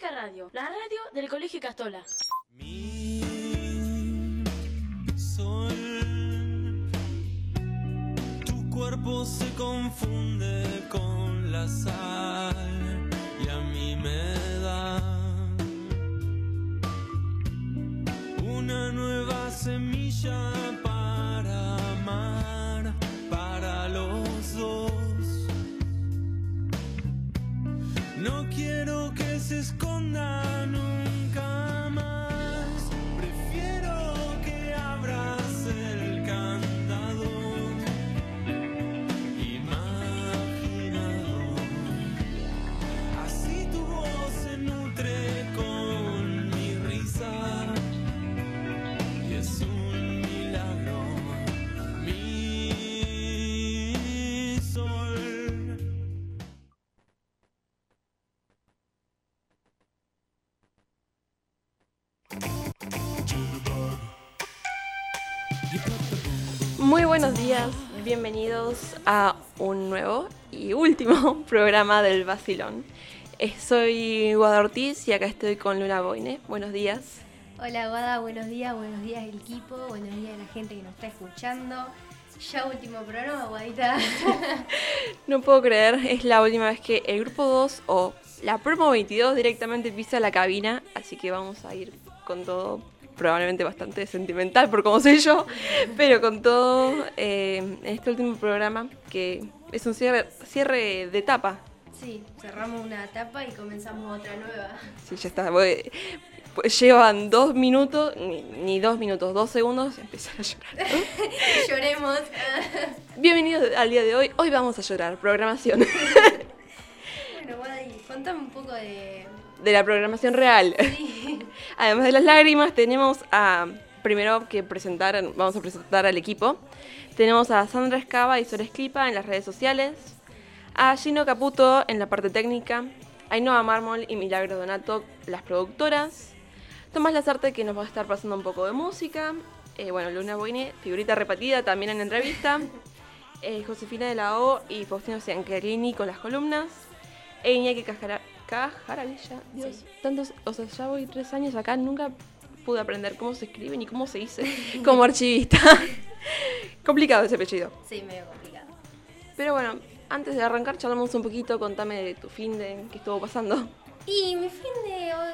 Mágica Radio, la radio del Colegio Castola. Mi sol, tu cuerpo se confunde con la sal y a mí me da una nueva semilla se esconda a un nuevo y último programa del Basilón. Eh, Soy Guada Ortiz y acá estoy con Luna Boine. Buenos días. Hola Guada, buenos días, buenos días el equipo, buenos días a la gente que nos está escuchando. Ya último programa, Guadita. No puedo creer, es la última vez que el grupo 2 o la promo 22 directamente pisa la cabina, así que vamos a ir con todo, probablemente bastante sentimental por como soy yo, pero con todo eh, en este último programa que es un cierre, cierre de etapa. Sí, cerramos una etapa y comenzamos otra nueva. Sí, ya está. voy- pues llevan dos minutos, ni, ni dos minutos, dos segundos, y empiezan a llorar. Lloremos. Bienvenidos al día de hoy. Hoy vamos a llorar. Programación. bueno, y contame un poco de... De la programación real. Sí. Además de las lágrimas, tenemos a. Primero que presentar, vamos a presentar al equipo. Tenemos a Sandra Escava y Sora Esclipa en las redes sociales. A Gino Caputo en la parte técnica. A Ainhoa Mármol y Milagro Donato, las productoras. Tomás Lazarte que nos va a estar pasando un poco de música. Eh, bueno, Luna Boine, figurita repetida también en entrevista. Eh, Josefina de la O y Faustino Ciancarini con las columnas. E Iñaki Cajara- Cajaravilla. Dios, Sí. tantos, o sea, ya voy tres años acá, nunca pude aprender cómo se escribe ni cómo se dice como archivista. Complicado ese apellido. Sí, medio complicado. Pero bueno, antes de arrancar, charlamos un poquito, contame de tu fin de qué estuvo pasando. Y mi fin de hoy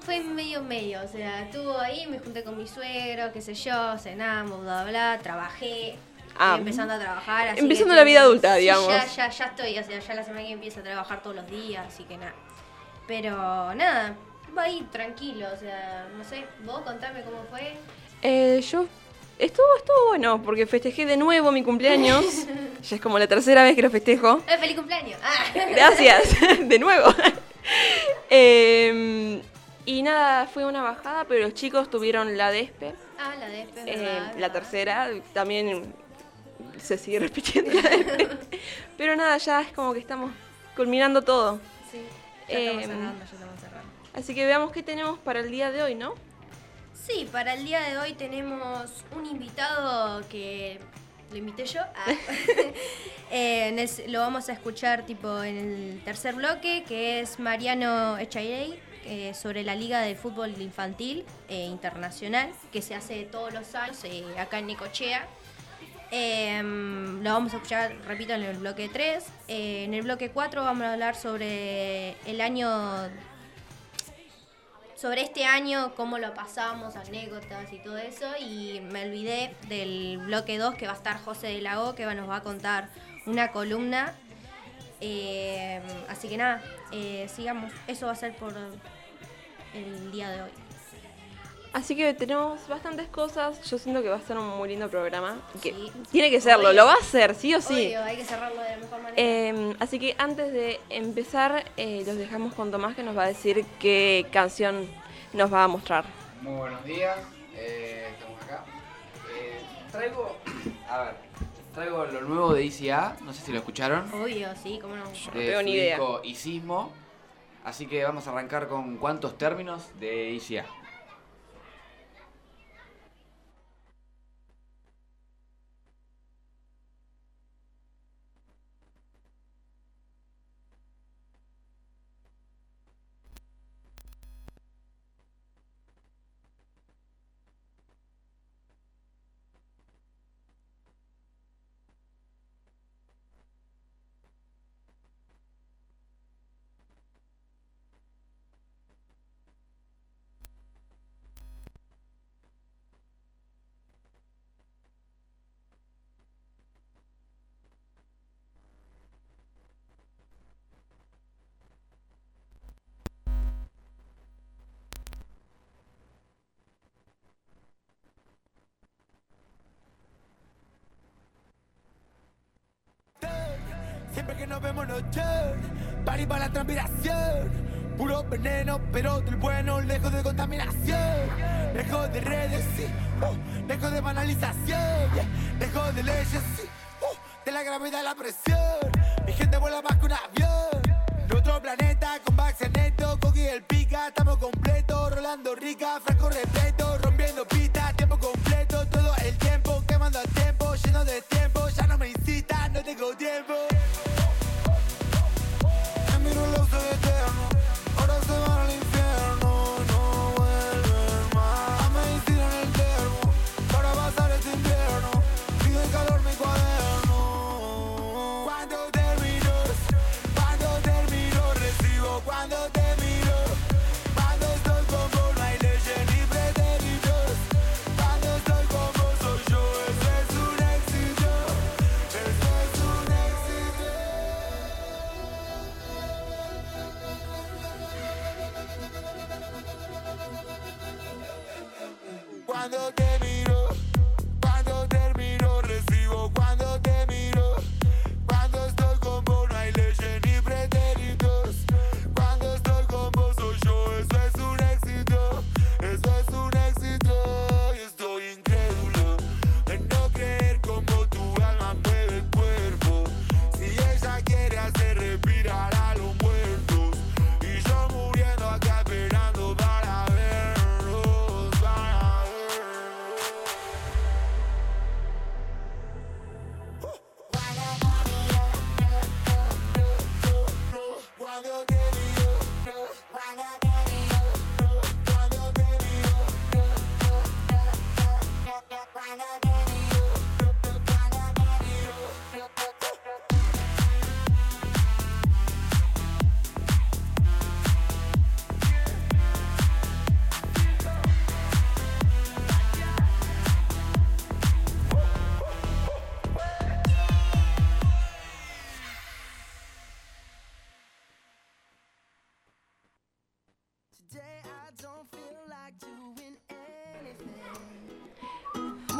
fue medio medio, o sea, estuvo ahí, me junté con mi suegro, qué sé yo, cenamos, bla, bla, bla, trabajé. Ah. empezando a trabajar. así Empezando que la vida adulta, sí, digamos. Ya, ya, ya estoy, o sea, ya la semana que empieza a trabajar todos los días, así que nada. Pero nada, va ahí tranquilo, o sea, no sé, vos contame cómo fue. Eh, yo estuvo, estuvo bueno, porque festejé de nuevo mi cumpleaños. ya es como la tercera vez que lo festejo. ¡Eh, feliz cumpleaños! Ah. Gracias, de nuevo. Eh, y nada, fue una bajada, pero los chicos tuvieron la despe. Ah, la de Eh, la tercera también se sigue repitiendo. Pero nada, ya es como que estamos culminando todo. Sí, ya estamos Em, cerrando, ya estamos cerrando. Así que veamos qué tenemos para el día de hoy, ¿no? Sí, para el día de hoy tenemos un invitado que lo invité yo. Ah. Eh, en el- lo vamos a escuchar tipo en el tercer bloque, que es Mariano Echairey, eh, sobre la Liga de Fútbol Infantil eh, Internacional, que se hace todos los años eh, acá en Necochea. Eh, lo vamos a escuchar, repito, en el bloque 3. Eh, en el bloque 4 vamos a hablar sobre el año sobre este año, cómo lo pasamos, anécdotas y todo eso. Y me olvidé del bloque 2 que va a estar José de Lago, que nos va a contar una columna. Eh, así que nada, eh, sigamos. Eso va a ser por el día de hoy. Así que tenemos bastantes cosas. Yo siento que va a ser un muy lindo programa. Que Sí. Tiene que serlo, Obvio. lo va a hacer, sí o sí. Obvio, hay que cerrarlo de la mejor manera. Eh, así que antes de empezar, eh, los dejamos con Tomás que nos va a decir qué canción nos va a mostrar. Muy buenos días, eh, estamos acá. Eh, traigo, a ver, traigo lo nuevo de ICA, no sé si lo escucharon, Obvio, sí, cómo no. no de tengo ni idea. disco Isismo. Así que vamos a arrancar con cuántos términos de ICA. Que nos vemos noche. Party para la transpiración. Puro veneno, pero del bueno, lejos de contaminación. Lejos de redes, sí. uh, lejos de banalización. Lejos de leyes, sí. uh, de la gravedad la presión. Mi gente vuela más que un avión. En otro planeta, con Bax neto, Coqui el pica, estamos completos. Rolando rica, franco respeto,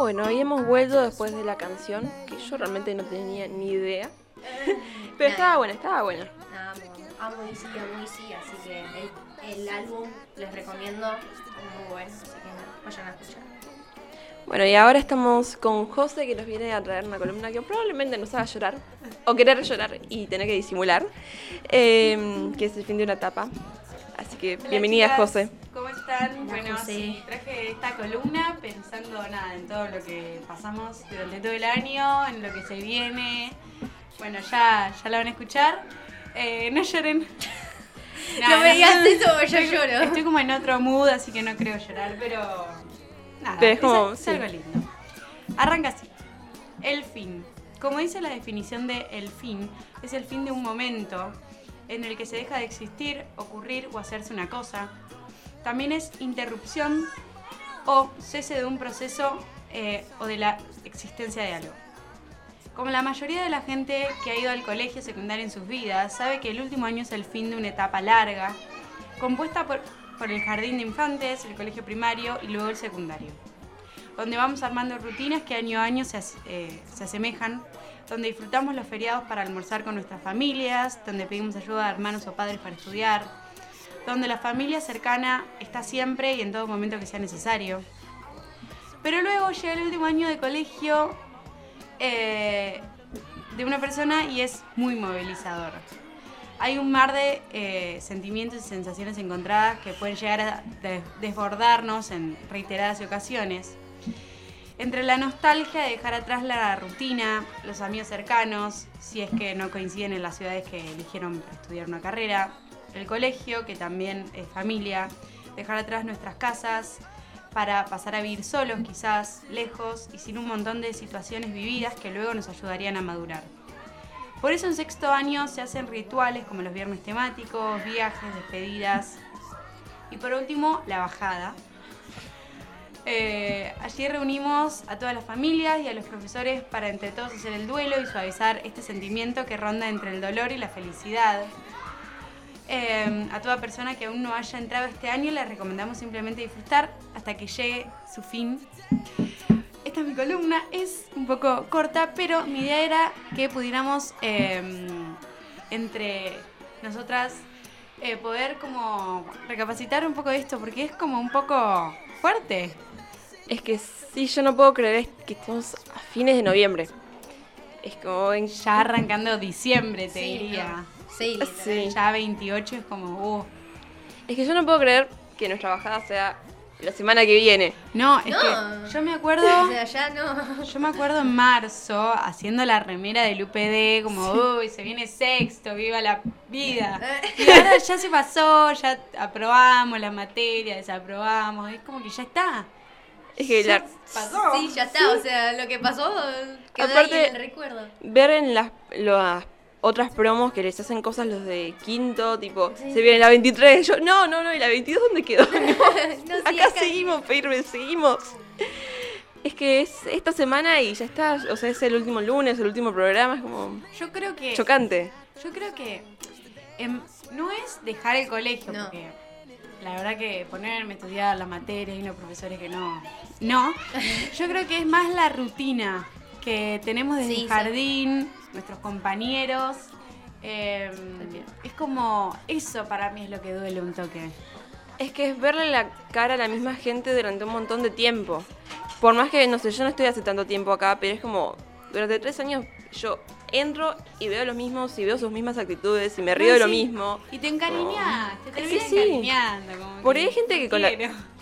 Bueno, hoy hemos vuelto después de la canción, que yo realmente no tenía ni idea. Pero estaba buena, estaba buena. Amo, amo DC, amo DC, así que el, el álbum les recomiendo, es muy bueno, así que nada, vayan a escuchar. Bueno, y ahora estamos con José que nos viene a traer una columna que probablemente nos haga llorar, o querer llorar y tener que disimular, eh, que es el fin de una etapa. Así que Hola, bienvenida chicas, José. ¿Cómo están? Hola, bueno, José. sí, traje esta columna pensando nada en todo lo que pasamos durante todo el año, en lo que se viene. Bueno, ya, ya la van a escuchar. Eh, no lloren. No me digas eso, yo estoy, lloro. Estoy como en otro mood, así que no creo llorar, pero nada, Pero es como- es, sí. algo lindo. Arranca así. El fin. Como dice la definición de el fin, es el fin de un momento en el que se deja de existir, ocurrir o hacerse una cosa. También es interrupción o cese de un proceso eh, o de la existencia de algo. Como la mayoría de la gente que ha ido al colegio secundario en sus vidas, sabe que el último año es el fin de una etapa larga, compuesta por, por el jardín de infantes, el colegio primario y luego el secundario, donde vamos armando rutinas que año a año se, eh, se asemejan, donde disfrutamos los feriados para almorzar con nuestras familias, donde pedimos ayuda a hermanos o padres para estudiar, donde la familia cercana está siempre y en todo momento que sea necesario. Pero luego llega el último año de colegio eh, de una persona y es muy movilizador. Hay un mar de eh, sentimientos y sensaciones encontradas que pueden llegar a des- desbordarnos en reiteradas ocasiones. Entre la nostalgia de dejar atrás la rutina, los amigos cercanos, si es que no coinciden en las ciudades que eligieron estudiar una carrera, el colegio, que también es familia, dejar atrás nuestras casas para pasar a vivir solos quizás, lejos y sin un montón de situaciones vividas que luego nos ayudarían a madurar. Por eso en sexto año se hacen rituales como los viernes temáticos, viajes, despedidas y por último la bajada. Eh, allí reunimos a todas las familias y a los profesores para entre todos hacer el duelo y suavizar este sentimiento que ronda entre el dolor y la felicidad. Eh, a toda persona que aún no haya entrado este año le recomendamos simplemente disfrutar hasta que llegue su fin. Esta es mi columna, es un poco corta, pero mi idea era que pudiéramos eh, entre nosotras eh, poder como recapacitar un poco de esto, porque es como un poco fuerte. Es que sí, yo no puedo creer que estamos a fines de noviembre. Es como en Ya arrancando diciembre, te Sí, diría. no. Sí. Sí. Ya 28 es como, uh. Es que yo no puedo creer que nuestra bajada sea la semana que viene. No, es No. que yo me acuerdo... O sea, ya no. Yo me acuerdo en marzo haciendo la remera del UPD, como, uy, se viene sexto, viva la vida. Y ahora ya se pasó, ya aprobamos la materia, desaprobamos, es como que ya está. Es que Ya la- pasó. Sí, ya está. O sea, lo que pasó quedó Aparte- ahí en el recuerdo. ver en las, las otras promos que les hacen cosas los de quinto, tipo, Sí. se viene la 23, yo, no, no, no, ¿y la 22 dónde quedó? No, sí, acá, seguimos, firme, seguimos. Es que es esta semana y ya está, o sea, es el último lunes, el último programa, es como Yo creo que... chocante. Yo creo que em, no es dejar el colegio, No. porque la verdad que ponerme a estudiar la materia y unos profesores que no. No. Yo creo que es más la rutina que tenemos desde Sí, el sí. jardín, nuestros compañeros. em, es como. Eso para mí es lo que duele un toque. Es que es verle la cara a la misma gente durante un montón de tiempo. Por más que, no sé, yo no estoy hace tanto tiempo acá, pero es como, durante tres años yo entro y veo los mismos y veo sus mismas actitudes y me río No, de lo sí. mismo. Y te encariñas, te terminas sí. encariñando. como Por ahí hay gente que con la,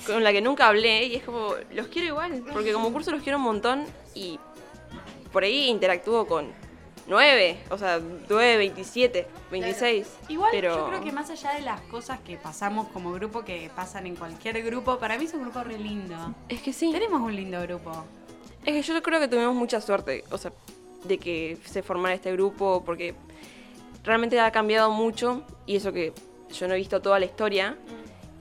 con la que nunca hablé y es como, los quiero igual, porque como curso los quiero un montón y por ahí interactúo con nueve, o sea, nueve, 27, 26. Igual pero... yo creo que más allá de las cosas que pasamos como grupo, que pasan en cualquier grupo, para mí es un grupo re lindo. Es que sí. Tenemos un lindo grupo. Es que yo creo que tuvimos mucha suerte, o sea, de que se formara este grupo, porque realmente ha cambiado mucho, y eso que yo no he visto toda la historia,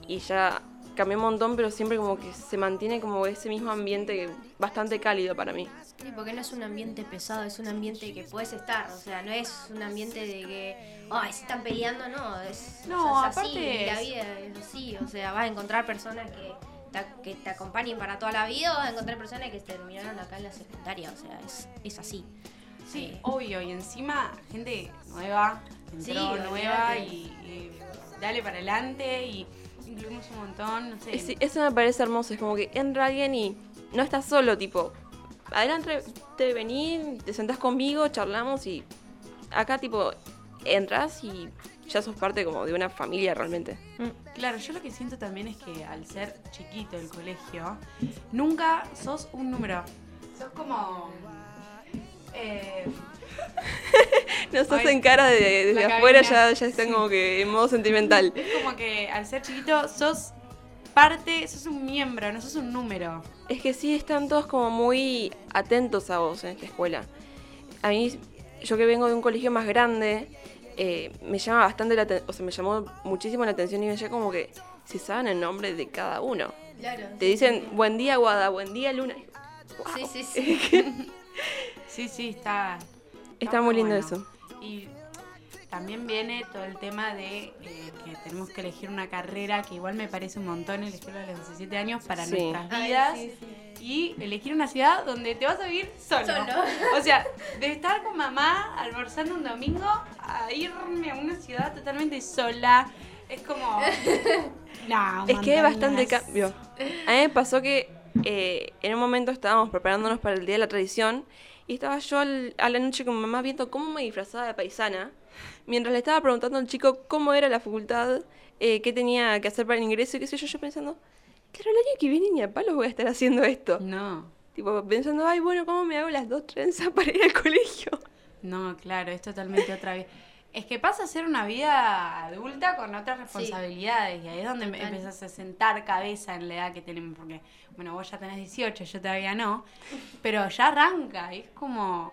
y ya cambió un montón, pero siempre como que se mantiene como ese mismo ambiente bastante cálido para mí. Sí, porque no es un ambiente pesado, es un ambiente que puedes estar. O sea, no es un ambiente de que, ay, se están peleando, no. Es, No, o sea, es así, aparte la vida es así. O sea, vas a encontrar personas que que te acompañen para toda la vida o vas a encontrar personas que terminaron acá en la secundaria. O sea, es, es así. Sí, Eh, obvio. Y encima, gente nueva, entró Sí, nueva y, y dale para adelante y incluimos un montón, no sé. Es- eso me parece hermoso, es como que entra alguien y no estás solo, tipo, adelante, te vení, te sentás conmigo, charlamos y acá tipo, entras y ya sos parte como de una familia realmente. Claro, yo lo que siento también es que al ser chiquito el colegio, nunca sos un número. Sos como... eh, No sos Ay, en cara de, desde afuera, cabina. ya, ya están Sí. como que en modo sentimental. es como que al ser chiquito sos parte, sos un miembro, no sos un número. Es que sí, están todos como muy atentos a vos en esta escuela. A mí, yo que vengo de un colegio más grande, eh, me llama bastante la o sea, me llamó muchísimo la atención y me llega como que se saben el nombre de cada uno. Claro. Te dicen, buen día, Guada, buen día, Luna. Sí, sí, sí. Sí, sí, está... Está muy lindo bueno. eso. Y también viene todo el tema de eh, que tenemos que elegir una carrera que igual me parece un montón elegir a los 17 años para Sí. nuestras Ay, vidas. sí, sí. Y elegir una ciudad donde te vas a vivir solo. Solo. O sea, de estar con mamá almorzando un domingo a irme a una ciudad totalmente sola. Es como. No, Es que hay bastante cambio. A mí me pasó que eh, en un momento estábamos preparándonos para el Día de la Tradición y estaba yo al- a la noche con mi mamá viendo cómo me disfrazaba de paisana, mientras le estaba preguntando al chico cómo era la facultad, eh, qué tenía que hacer para el ingreso y qué sé yo, yo pensando, claro, el año que viene ni a palos voy a estar haciendo esto. No, Tipo, pensando, ay, bueno, ¿cómo me hago las dos trenzas para ir al colegio? no, claro, es totalmente otra vida. Es que pasa a ser una vida adulta con otras responsabilidades y ahí es donde Total. empezás a sentar cabeza en la edad que tenemos, porque, bueno, vos ya tenés 18, yo todavía no, pero ya arranca, y es como,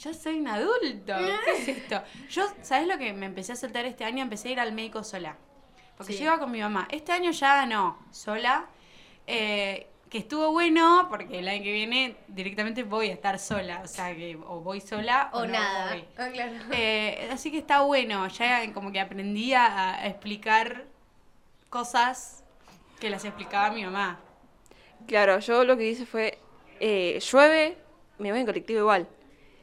yo soy un adulto, ¿qué es esto? Yo, ¿sabes lo que me empecé a soltar este año? Empecé a ir al médico sola, porque Sí. yo iba con mi mamá, este año ya no, sola, eh, que estuvo bueno, porque el año que viene directamente voy a estar sola, o sea, que o voy sola o, O no nada. voy. Ah, claro. Eh, así que está bueno, ya como que aprendí a, a explicar cosas que las explicaba mi mamá. Claro, yo lo que hice fue, eh, llueve, me voy en colectivo igual.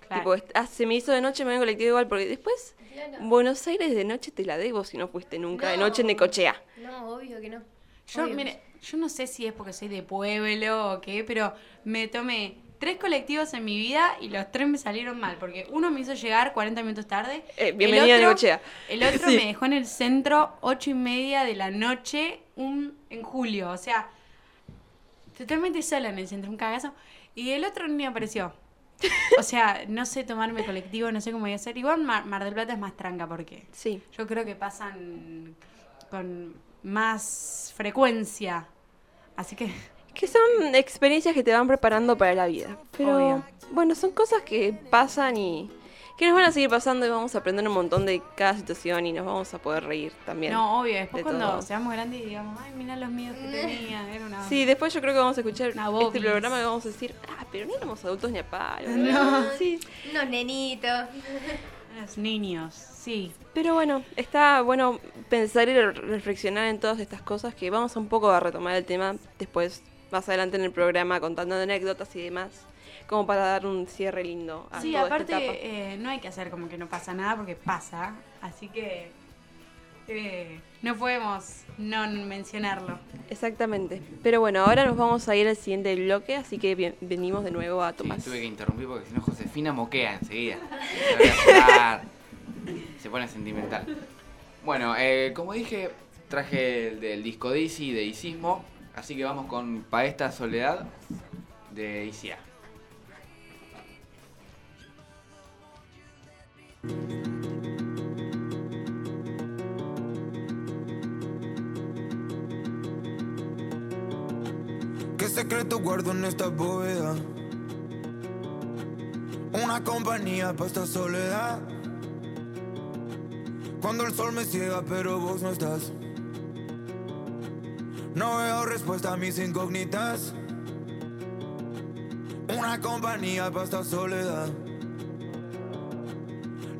Claro. Tipo, ah, se me hizo de noche, me voy en colectivo igual, porque después Buenos Aires de noche te la debo si no fuiste nunca de noche en Necochea. No, obvio que no. Yo, Obvio. mire, yo no sé si es porque soy de pueblo o qué, pero me tomé tres colectivos en mi vida y los tres me salieron mal, porque uno me hizo llegar 40 minutos tarde. Eh, el bienvenida a otro- Necochea. El otro Sí. me dejó en el centro ocho y media de la noche un, en julio, o sea, totalmente sola en el centro, un cagazo. Y el otro ni apareció. O sea, no sé tomarme colectivo, no sé cómo voy a hacer. Igual Mar, Mar del Plata es más tranca porque Sí. yo creo que pasan con más frecuencia. Así que Que son experiencias que te van preparando para la vida. Pero Obvio. bueno, son cosas que pasan y que nos van a seguir pasando y vamos a aprender un montón de cada situación y nos vamos a poder reír también. No, obvio, después de cuando todo. seamos grandes y digamos, ay, mira los míos que tenía, era una... Sí, después yo creo que vamos a escuchar este programa y vamos a decir, ah, pero no éramos adultos ni a palo. No. Sí. Unos nenitos. Los niños, sí. Pero bueno, está bueno pensar y re- reflexionar en todas estas cosas que vamos un poco a retomar el tema después, más adelante en el programa, contando anécdotas y demás, como para dar un cierre lindo a Sí, toda esta aparte etapa. eh, no hay que hacer como que no pasa nada porque pasa, así que eh, no podemos no mencionarlo. Exactamente. Pero bueno, ahora nos vamos a ir al siguiente bloque, así que bien- venimos de nuevo a Sí, Tomás. tuve que interrumpir porque si no Josefina moquea enseguida. Se voy a llorar. Se pone sentimental. Bueno, eh, como dije, traje el del disco Dizzy de Isismo, así que vamos con Pa' esta soledad de ICA. ¿Qué secreto guardo en esta bóveda? Una compañía para esta soledad. Cuando el sol me ciega, pero vos no estás. No veo respuesta a mis incógnitas. Una compañía para esta soledad.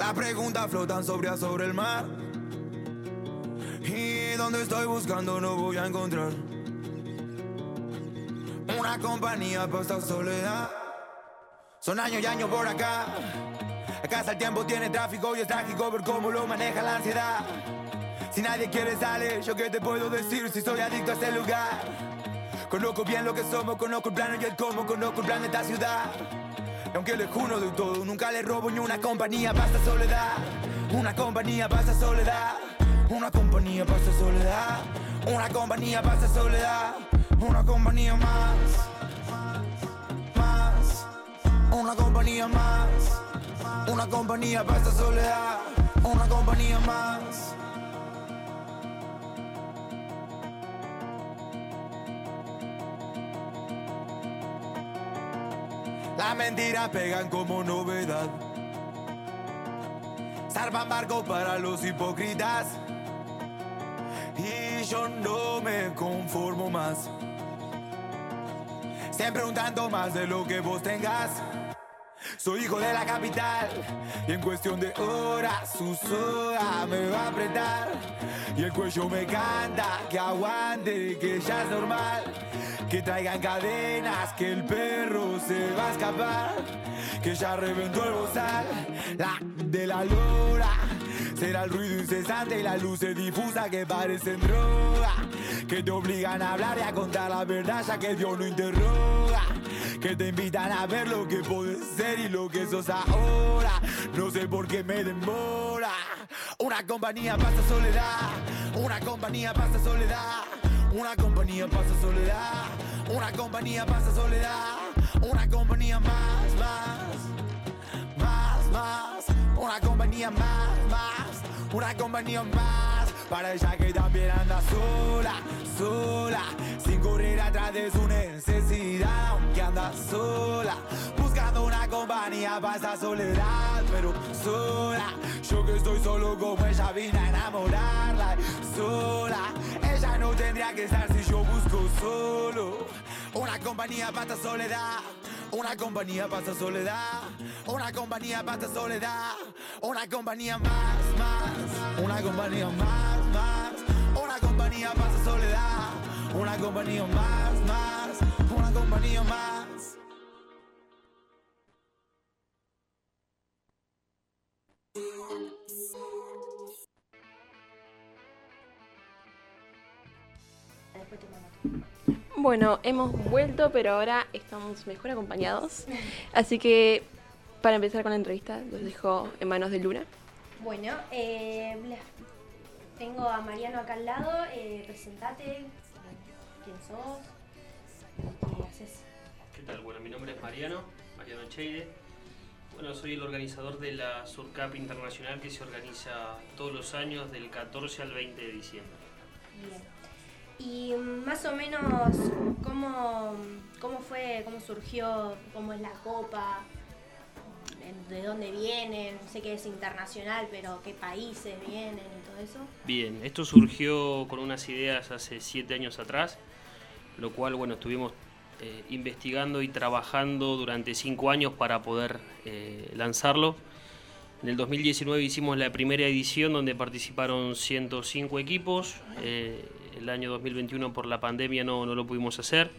Las preguntas flotan sobre sobre el mar. Y donde estoy buscando no voy a encontrar. Una compañía para esta soledad. Son años y años por acá. Acá el tiempo tiene tráfico y es trágico ver cómo lo maneja la ansiedad. Si nadie quiere salir, yo qué te puedo decir si soy adicto a este lugar. Conozco bien lo que somos, conozco el plano y el cómo, conozco el plan de esta ciudad. Aunque le juro de todo, nunca le robo ni una compañía para esta soledad. Una compañía para esta soledad. Una compañía para esta soledad. Una compañía para esta soledad. Una compañía más. Más. Una compañía más. Una compañía para esta soledad. Una compañía más. Las mentiras pegan como novedad. Salvan barco para los hipócritas. Y yo no me conformo más. Siempre un tanto más de lo que vos tengas. Soy hijo de la capital y en cuestión de horas su soga me va a apretar. Y el cuello me canta que aguante que ya es normal. Que traigan cadenas que el perro se va a escapar. Que ya reventó el bozal la de la lora. Será el ruido incesante y las luces difusas que parecen droga. Que te obligan a hablar y a contar la verdad ya que Dios no interroga que te invitan a ver lo que puedes ser y lo que sos ahora. No sé por qué me demora. Una compañía pasa soledad, una compañía pasa soledad, una compañía pasa soledad, una compañía pasa soledad, una compañía más, más, más, más, una compañía más, más, una compañía más, para ella que también anda sola, sola, sin correr atrás de su necesidad, aunque anda sola, buscando una compañía para esa soledad, pero sola, yo que estoy solo como ella vine a enamorarla, sola, ella no tendría que estar si yo busco solo, una compañía para esta soledad. Una compañía para esta soledad, una compañía para esta soledad, una compañía más, más, una compañía más, más, una compañía para esta soledad, una compañía más, más, una compañía más. Bueno, hemos vuelto, pero ahora estamos mejor acompañados. Así que para empezar con la entrevista, los dejo en manos de Luna. Bueno, eh, tengo a Mariano acá al lado. Eh, presentate. ¿Quién sos? ¿Qué haces? ¿Qué tal? Bueno, mi nombre es Mariano, Mariano Cheide. Bueno, soy el organizador de la Surcap Internacional que se organiza todos los años del 14 al 20 de diciembre. Bien. Y más o menos, ¿cómo, cómo fue, cómo surgió, cómo es la copa? ¿En- ¿De dónde vienen? Sé que es internacional, pero ¿qué países vienen y todo eso? Bien, esto surgió con unas ideas hace siete años atrás, lo cual, bueno, estuvimos eh, investigando y trabajando durante cinco años para poder eh, lanzarlo. En el 2019 hicimos la primera edición donde participaron 105 equipos. eh, el año 2021 por la pandemia no, no lo pudimos hacer.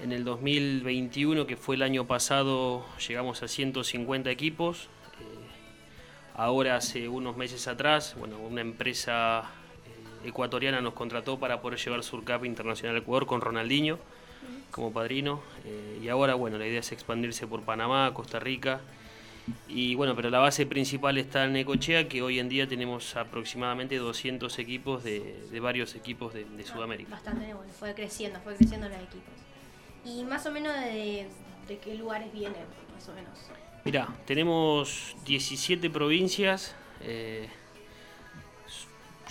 En el 2021, que fue el año pasado, llegamos a 150 equipos. Eh, ahora, hace unos meses atrás, bueno, una empresa eh, ecuatoriana nos contrató para poder llevar Surcap Internacional a Ecuador con Ronaldinho como padrino. eh, y ahora, bueno, la idea es expandirse por Panamá, Costa Rica. Y bueno, pero la base principal está en Necochea, que hoy en día tenemos aproximadamente 200 equipos de, de varios equipos de, de Sudamérica. Bastante, bueno, fue creciendo, fue creciendo los equipos. Y más o menos de, de qué lugares vienen, más o menos. Mirá, tenemos 17 provincias. eh,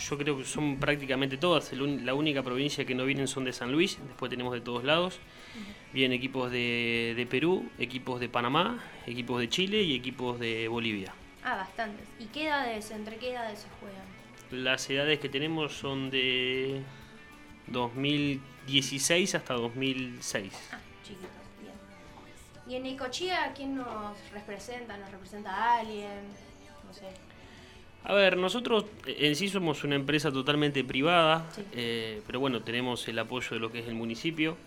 yo creo que son prácticamente todas. La única provincia que no vienen son de San Luis. Después tenemos de todos lados. Vienen equipos de, de Perú, equipos de Panamá, equipos de Chile y equipos de Bolivia. Ah, bastantes. ¿Y qué edades, entre qué edades se juegan? Las edades que tenemos son de 2016 hasta 2006. Ah, chiquitos, bien. ¿Y en Necochea quién nos representa? ¿Nos representa alguien? No sé. A ver, nosotros eh, en sí somos una empresa totalmente privada, Sí. eh, pero bueno, tenemos el apoyo de lo que es el municipio.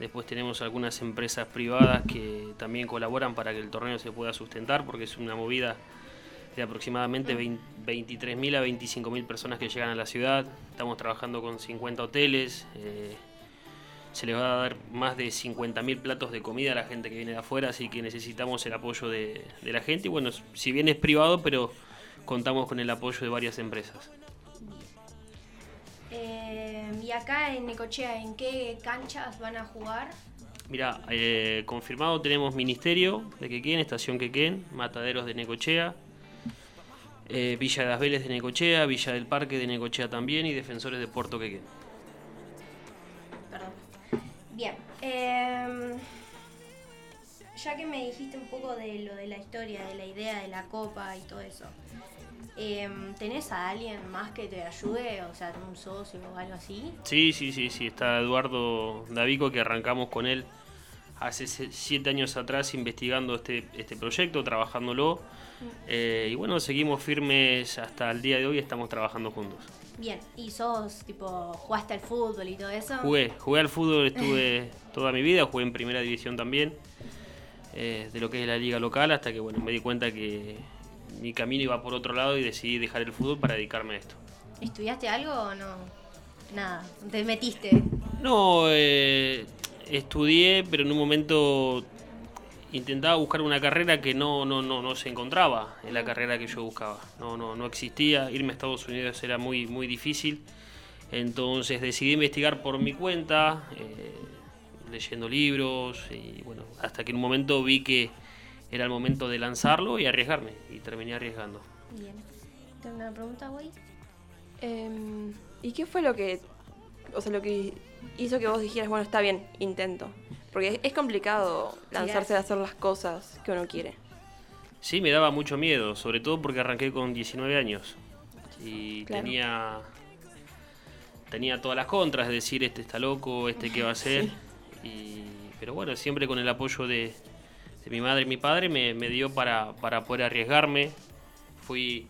Después tenemos algunas empresas privadas que también colaboran para que el torneo se pueda sustentar, porque es una movida de aproximadamente 20 23.000 a 25.000 personas que llegan a la ciudad. Estamos trabajando con 50 hoteles. eh, se les va a dar más de 50.000 platos de comida a la gente que viene de afuera, así que necesitamos el apoyo de, de la gente. Y bueno, si bien es privado, pero contamos con el apoyo de varias empresas. Y acá en Necochea, ¿en qué canchas van a jugar? Mira, eh, confirmado tenemos Ministerio de Quequén, Estación Quequén, Mataderos de Necochea, eh, Villa de las Vélez de Necochea, Villa del Parque de Necochea también y Defensores de Puerto Quequén. Perdón. Bien. eh, ya que me dijiste un poco de lo de la historia, de la idea de la copa y todo eso, eh, ¿tenés a alguien más que te ayude? O sea, un socio o algo así. Sí, sí, sí, sí, está Eduardo Davico que arrancamos con él hace siete años atrás investigando este, este proyecto, trabajándolo. eh, y bueno, seguimos firmes hasta el día de hoy, estamos trabajando juntos. Bien, ¿y sos tipo, jugaste al fútbol y todo eso? Jugué, jugué al fútbol, estuve toda mi vida, jugué en primera división también, eh, de lo que es la liga local, hasta que bueno, me di cuenta que mi camino iba por otro lado y decidí dejar el fútbol para dedicarme a esto. ¿Estudiaste algo o no? Nada, te metiste. No, eh, estudié, pero en un momento intentaba buscar una carrera que no, no, no, no se encontraba en la carrera que yo buscaba. No, no, no existía. Irme a Estados Unidos era muy, muy difícil. Entonces decidí investigar por mi cuenta, eh, leyendo libros y bueno, hasta que en un momento vi que era el momento de lanzarlo y arriesgarme y terminé arriesgando. Bien. ¿Tengo una pregunta, güey? Em, ¿Y qué fue lo que, o sea, lo que hizo que vos dijeras, bueno, está bien, intento? Porque es, complicado lanzarse a hacer las cosas que uno quiere. Sí, me daba mucho miedo, sobre todo porque arranqué con 19 años y Claro. tenía tenía todas las contras, es decir, este está loco, este qué va a hacer. Y, pero bueno, siempre con el apoyo de, mi madre y mi padre me, dio para, para poder arriesgarme. Fui,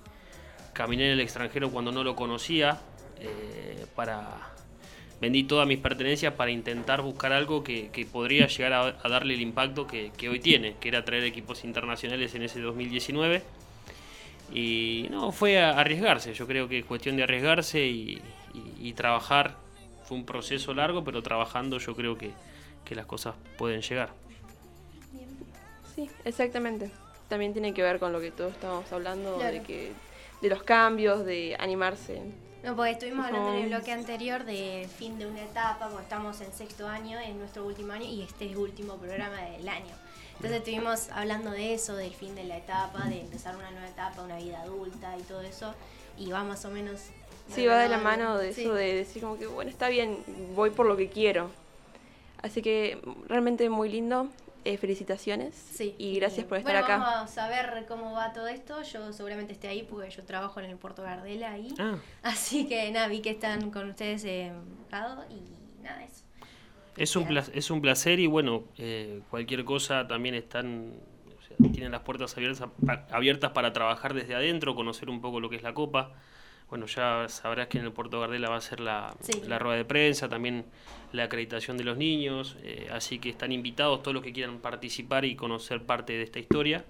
caminé en el extranjero cuando no lo conocía, eh, para vendí todas mis pertenencias para intentar buscar algo que, podría llegar a, darle el impacto que, hoy tiene, que era traer equipos internacionales en ese 2019. Y no, fue a arriesgarse, yo creo que es cuestión de arriesgarse y trabajar fue un proceso largo, pero trabajando yo creo que, que las cosas pueden llegar. Sí, exactamente. También tiene que ver con lo que todos estábamos hablando, de que de los cambios, de animarse. No, porque estuvimos hablando en el bloque anterior de fin de una etapa, porque estamos en sexto año, en nuestro último año, y este es el último programa del año. Entonces estuvimos hablando de eso, del fin de la etapa, de empezar una nueva etapa, una vida adulta y todo eso, y va más o menos... Sí, va de la mano, de sí. eso, de decir como que, bueno, está bien, voy por lo que quiero. Así que realmente muy lindo. Eh, felicitaciones. Sí. Y gracias por estar bueno, acá. Vamos a ver cómo va todo esto. Yo seguramente esté ahí porque yo trabajo en el Puerto Gardela ahí. Ah, Así que nada, vi que están con ustedes en Prado y nada, eso. Es un, Bien. pla- es un placer y bueno, eh, cualquier cosa también están, o sea, tienen las puertas abiertas, abiertas para trabajar desde adentro, conocer un poco lo que es la Copa. Bueno, ya sabrás que en el Puerto Gardela va a ser la, Sí. la rueda de prensa, también la acreditación de los niños, eh, así que están invitados todos los que quieran participar y conocer parte de esta historia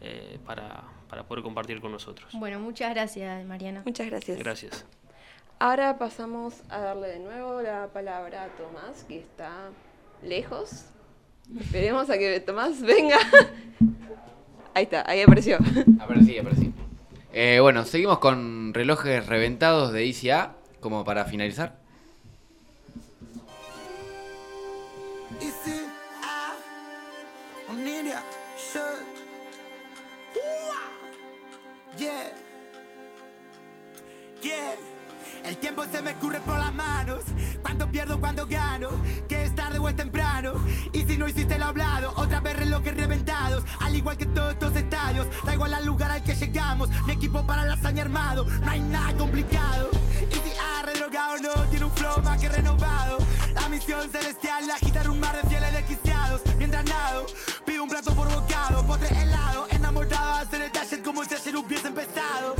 eh, para, para poder compartir con nosotros. Bueno, muchas gracias, Mariana. Muchas gracias. Gracias. Ahora pasamos a darle de nuevo la palabra a Tomás, que está lejos. Esperemos a que Tomás venga. Ahí está, ahí apareció. Aparecí, aparecí. Eh, bueno, seguimos con relojes reventados de ICA, como para finalizar. El tiempo se me escurre por las manos. Cuando pierdo, cuando gano. Que es tarde o es temprano. Y si no hiciste lo hablado, otra vez relojes reventados. Al igual que todos estos estadios. Da igual al lugar al que llegamos. Mi equipo para la hazaña armado. No hay nada complicado. Y si ha redrogado no, tiene un flow más que renovado. La misión celestial, agitar un mar de fieles desquiciados. Mientras nado, pido un plato por bocado, potre helado. Enamorado, hacer el taller como si ayer hubiese empezado.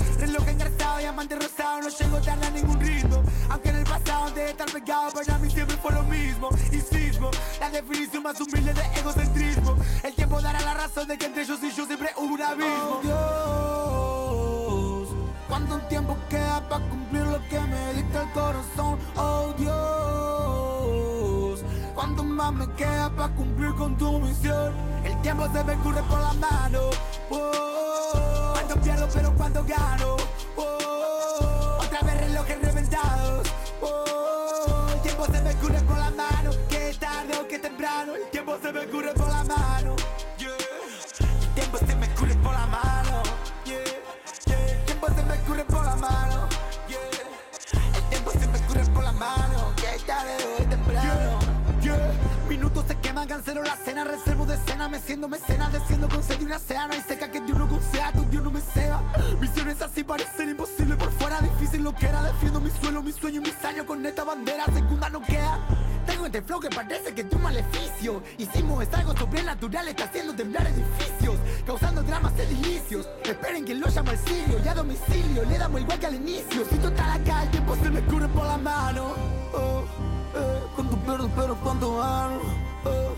Diamante rosado, no llego tarde a ningún ritmo. Aunque en el pasado de estar pegado, para mí siempre fue lo mismo. Y sismo, la definición más humilde de egocentrismo. El tiempo dará la razón de que entre ellos y yo siempre hubo un abismo. Oh, Dios, ¿cuánto tiempo queda para cumplir lo que me dicta el corazón? Oh Dios, ¿cuánto más me queda para cumplir con tu misión? El tiempo se me escurre por la mano. Oh, cuando pierdo, pero cuando gano. Se me escurre por la mano. Yeah. El tiempo se me escurre por la mano. Yeah, yeah. El tiempo se me escurre por la mano. Yeah. El tiempo se me escurre por la mano. Que tarde o temprano. Yeah. Minutos se queman, cancelo la cena, reservo de cena, me siendo mecena, desciendo con sed y una sea, no hay seca que Dios no conceda, tu Dios no me ceba. Visiones así parecen imposible por fuera, difícil lo que era, defiendo mi suelo, mi sueño y mis años con esta bandera, segunda no queda. Este flow que parece que es un maleficio. Hicimos es algo sobrenatural, está haciendo temblar edificios, causando dramas edilicios. Esperen que lo llamo al sirio, y a domicilio, le damos igual que al inicio. Si total acá el tiempo se me escurre por la mano. Oh, eh, cuánto pierdo, pero cuánto gano. Oh,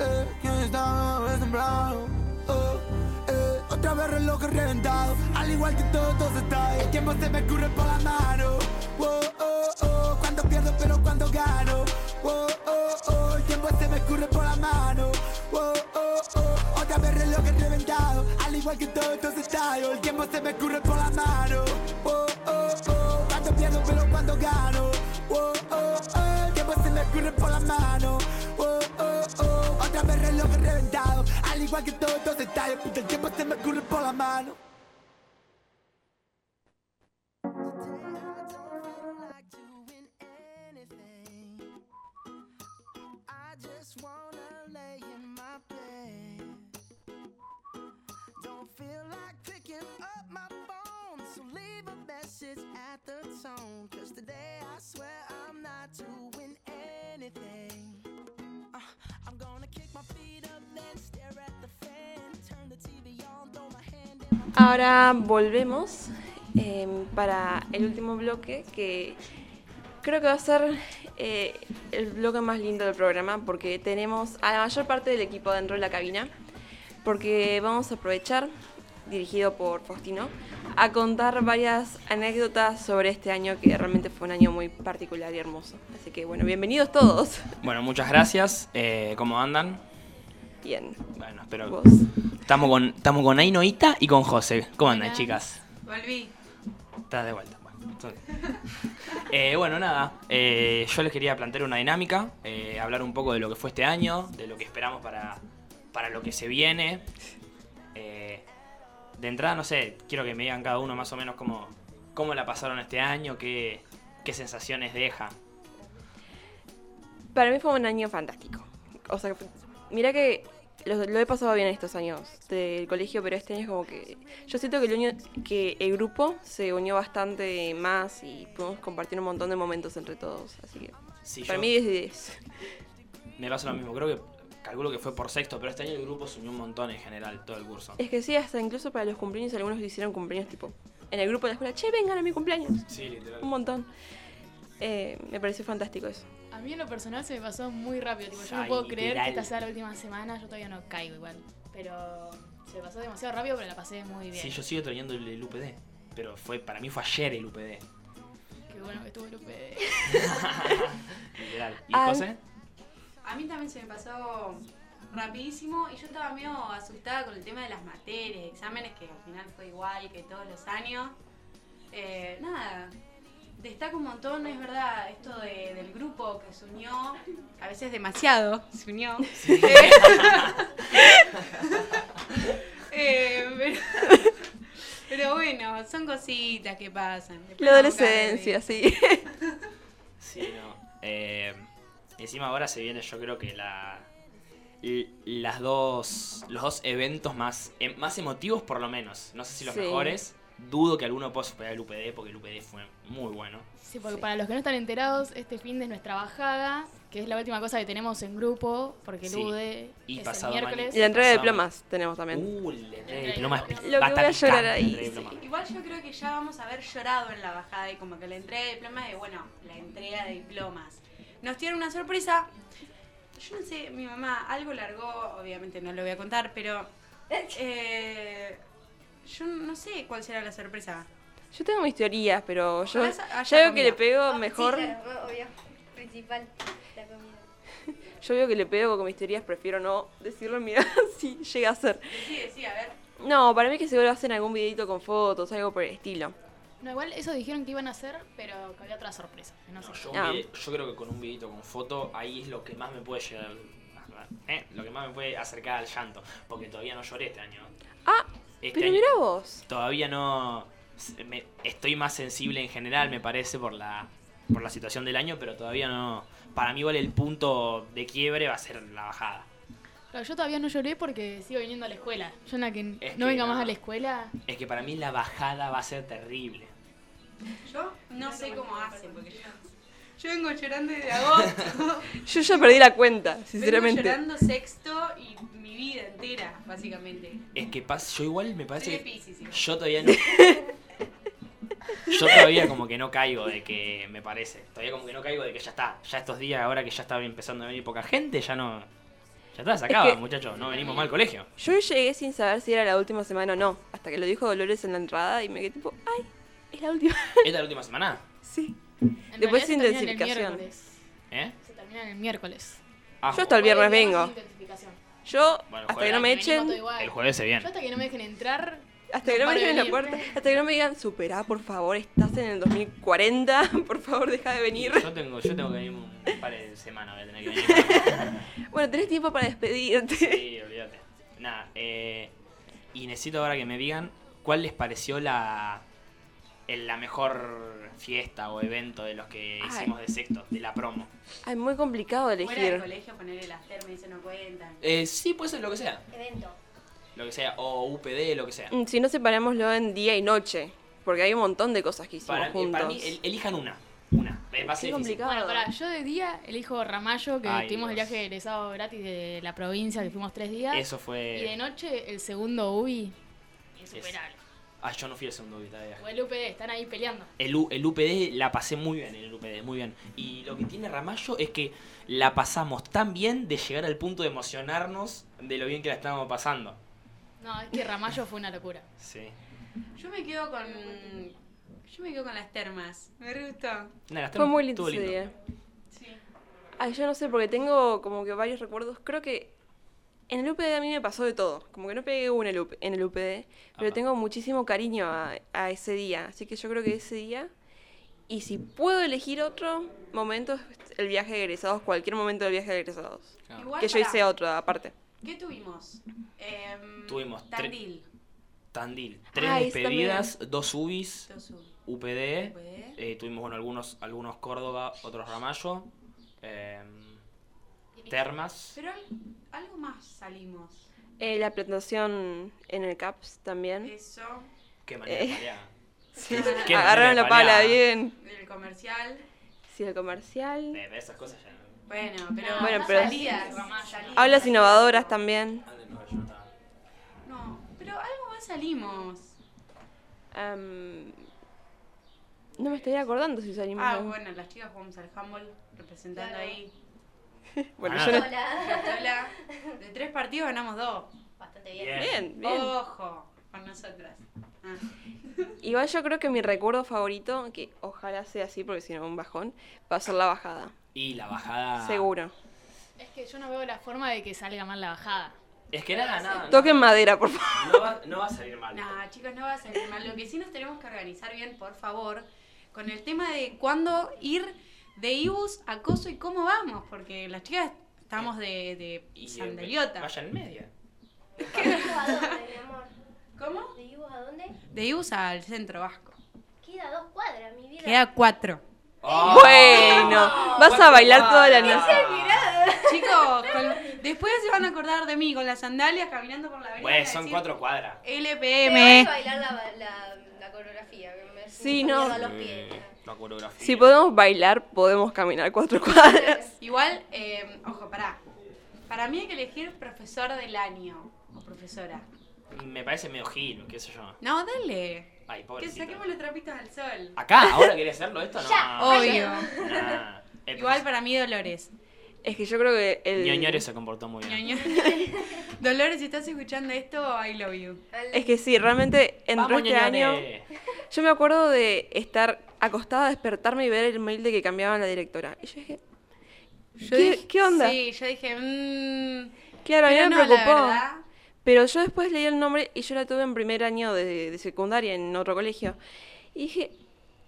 eh, quién está es temprano. Oh, eh, otra vez reloj reventado, al igual que todos estos estadios. El tiempo se me escurre por la mano. Oh, oh, oh, cuando pierdo, pero cuando gano. Oh, oh, oh, el tiempo se me escurre por la mano. Oh, oh, oh, otra vez reloj reventado, al igual que todos estos estadios. El tiempo se me escurre por la mano. Oh, oh, oh, cuando pierdo, pero cuando gano. Oh, oh, oh, el tiempo se me escurre por la mano. Oh, oh, oh, otra vez reloj reventado, al igual que todos estos estadios. Puta, el tiempo se me escurre por la mano. Ahora volvemos em, para el último bloque que creo que va a ser eh, el bloque más lindo del programa porque tenemos a la mayor parte del equipo dentro de la cabina porque vamos a aprovechar, dirigido por Faustino, a contar varias anécdotas sobre este año que realmente fue un año muy particular y hermoso. Así que bueno, bienvenidos todos. Bueno, muchas gracias. Eh, ¿Cómo andan? Bien, Bueno, espero vos. Estamos con, estamos con Ainoita y con José. ¿Cómo andan, chicas? Volví. Estás de vuelta. Bueno, Eh, bueno, nada. eh, yo les quería plantear una dinámica, eh, hablar un poco de lo que fue este año, de lo que esperamos para, para lo que se viene. Eh, de entrada, no sé, quiero que me digan cada uno más o menos cómo, cómo la pasaron este año, qué, qué sensaciones deja. Para mí fue un año fantástico. O sea, mira que lo, lo he pasado bien estos años del colegio, pero este año es como que... Yo siento que el, año- que el grupo se unió bastante más y pudimos compartir un montón de momentos entre todos. Así que Sí, para mí es 10. Me pasa lo mismo, creo que calculo que fue por sexto, pero este año el grupo se unió un montón en general, todo el curso. Es que sí, hasta incluso para los cumpleaños algunos hicieron cumpleaños tipo en el grupo de la escuela, che, vengan a mi cumpleaños. Sí, literal. Un montón. Eh, me pareció fantástico eso. A mí en lo personal se me pasó muy rápido. Tipo, yo no puedo creer literal. que esta sea la última semana. Yo todavía no caigo igual. Pero se me pasó demasiado rápido, pero la pasé muy bien. Sí, yo sigo teniendo el, el UPD, pero fue para mí fue ayer el UPD. Qué bueno que estuvo el UPD. Literal. ¿Y Ah. José? A mí también se me pasó rapidísimo y yo estaba medio asustada con el tema de las materias, exámenes, que al final fue igual que todos los años. Eh, nada, destaca un montón, es verdad, esto de- del grupo que se unió, a veces demasiado, se unió. Eh, pero, pero bueno, son cositas que pasan. Después La adolescencia, sí. Sí, no. Eh, encima ahora se viene yo creo que la las dos los dos eventos más em- más emotivos por lo menos. No sé si los Sí. mejores. Dudo que alguno pueda superar el UPD porque el UPD fue muy bueno. Sí, porque Sí. para los que no están enterados, este fin de es nuestra bajada, que es la última cosa que tenemos en grupo, porque el Sí. UD Y es pasado el miércoles. Y la entrega de diplomas tenemos también. Uh, la entrega de Lo diplomas que voy a estar llorar ahí, sí. Igual yo creo que ya vamos a haber llorado en la bajada y como que la entrega de diplomas es, bueno, la entrega de diplomas. Nos tiene una sorpresa. Yo no sé, mi mamá algo largó, obviamente no lo voy a contar, pero eh, yo no sé cuál será la sorpresa. Yo tengo mis teorías, pero yo ya veo que le pego Oh, mejor. Sí, claro, obvio. Principal, la comida. Yo veo que le pego con mis teorías, prefiero no decirlo, mira, si llega a ser. Sí, sí, a ver. No, para mí que seguro hacen algún videito con fotos, algo por el estilo. No, igual eso dijeron que iban a hacer, pero que había otra sorpresa. No sé. No, yo, Ah. yo creo que con un videito con foto, ahí es lo que más me puede llegar. eh, lo que más me puede acercar al llanto. Porque todavía no lloré este año. Ah, Este pero mira vos. todavía no. me- estoy más sensible en general, me parece, por la, por la situación del año, pero todavía no. Para mí, igual el punto de quiebre va a ser la bajada. Claro, yo todavía no lloré porque sigo viniendo a la escuela. Yo en la que Es no que venga no. más a la escuela. Es que para mí la bajada va a ser terrible. Yo no sé cómo hacen, porque yo, yo vengo llorando desde agosto. Yo ya perdí la cuenta, vengo sinceramente. llorando sexto y mi vida entera, básicamente. Es que pasa, yo igual me Soy parece que. Igual. Yo todavía no. Yo todavía como que no caigo de que me parece. Todavía como que no caigo de que ya está. Ya estos días, ahora que ya está empezando a venir poca gente, ya no. Ya está, se acaba, que- muchachos. No venimos mal al colegio. Yo llegué sin saber si era la última semana o no, hasta que lo dijo Dolores en la entrada y me quedé tipo, ay, es la última. ¿Esta es la última semana? sí. En Después se intensificación. miércoles. ¿eh? Se termina el miércoles. Ah, Yo hasta el viernes vengo. Yo, Bueno, hasta que no me echen, el jueves se viene. Yo hasta que no me dejen entrar. hasta que no no me de dejen en la puerta, hasta que no me digan, superá, por favor, estás en el 2040, por favor, deja de venir. Yo tengo, yo tengo que venir un par de semanas, voy a tener que venir. Bueno, tenés tiempo para despedirte. Sí, olvídate. Nada, eh, y necesito ahora que me digan cuál les pareció la, el- la mejor fiesta o evento de los que Ay. hicimos de sexto, de la promo. Ay, muy complicado Fuera del elegir. colegio ponerle las termas y eso no cuentan. Eh, sí, puede ser lo que sea. Evento. Lo que sea, o UPD, lo que sea. Mm, Si no, separémoslo en día y noche, porque hay un montón de cosas que hicimos Para, eh, juntos. para mí, el- elijan una. Una. Va a ser complicado. Bueno, pará, yo de día elijo Ramallo, que Ay, tuvimos el viaje egresado gratis de la provincia, que fuimos tres días. Eso Y de fue. noche el segundo UBI. Insuperable. Ah, yo no fui al segundo Vita de viaje. O el UPD, están ahí peleando. El, U- el UPD la pasé muy bien en el UPD, muy bien. Y lo que tiene Ramallo es que la pasamos tan bien de llegar al punto de emocionarnos de lo bien que la estábamos pasando. No, es que Ramallo fue una locura. Sí. Yo me quedo con. Yo me quedo con las termas. Me re gustó. No, las Fue muy lindo ese lindo. día. Sí. Ay, yo no sé, porque tengo como que varios recuerdos. Creo que en el UPD a mí me pasó de todo. Como que no pegué uno en el, UP en el UPD, pero tengo muchísimo cariño a, a ese día. Así que yo creo que ese día. Y si puedo elegir otro momento, el viaje de egresados, cualquier momento del viaje de egresados. Claro. Igual Que yo hice otro aparte. ¿Qué tuvimos? Em, Tuvimos Tandil. Tandil. Tres Ah, despedidas, dos UBIs, Tosu. UPD. UPD. eh, tuvimos bueno, algunos, algunos Córdoba, otros Ramallo. em, termas. Pero al- algo más salimos. Eh, la presentación en el CAPS también. Eso. Qué manera Eh. paleada. Sí. Qué Agarraron manera la pala bien. El comercial. Sí, el comercial. Eh, esas cosas ya no. Bueno, pero. Bueno, pero- Salidas. salidas. Hablas innovadoras también. Ah, no, pero algo más salimos. Am, no me estaría acordando si salimos. Ah, bueno, las chicas jugamos al handball representando Claro. ahí. Bueno, Ah. yo no- Hola. Hola. De tres partidos ganamos dos. Bastante bien. Bien. Bien. Ojo, con nosotras. Ah. Igual yo creo que mi recuerdo favorito, que ojalá sea así porque si no un bajón, va a ser la bajada. Y la bajada. Seguro. Es que yo no veo la forma de que salga mal la bajada. Es que nada, nada. Toquen madera, por favor. No va, no va a salir mal. Nah, chicos, no va a salir mal. Lo que sí nos tenemos que organizar bien, por favor, con el tema de cuándo ir de IBUS a Coso y cómo vamos, porque las chicas estamos de, de Y, sandaliota. Vaya en media. ¿De Ibu a dónde, mi amor? ¿Cómo? ¿De Ibu a dónde? De IBUS al centro vasco. Queda dos cuadras, mi vida. Queda cuatro. Oh. Bueno, vas a bailar toda la noche. Chicos, con- después se van a acordar de mí con las sandalias caminando por la avenida. Pues son decir, cuatro cuadras. Voy a LPM. bailar la, la, la coreografía. Que me Sí, me no. los pies. Eh, la coreografía. Si podemos bailar, podemos caminar cuatro cuadras. Igual, eh, ojo, pará. Para mí hay que elegir profesor del año o profesora. Me parece medio gil, qué sé yo. No, dale. Ay, Que pobrecito. saquemos los trapitos al sol. ¿Acá? ¿Ahora querés hacerlo esto? No. Ya. Obvio. Nah. Eh, Igual para mí Dolores. Es que yo creo que el. Ñoñores se comportó muy bien. Ñoño. Dolores, si estás escuchando esto, I love you. Es que sí, realmente entró Vamos, este año. Ñoñones. Yo me acuerdo de estar acostada, despertarme y ver el mail de que cambiaban la directora. Y yo dije. yo dije, ¿Qué onda? Sí, yo dije, mmm. Claro, a mí me no, preocupó. Pero yo después leí el nombre y yo la tuve en primer año de, de secundaria en otro colegio. Y dije,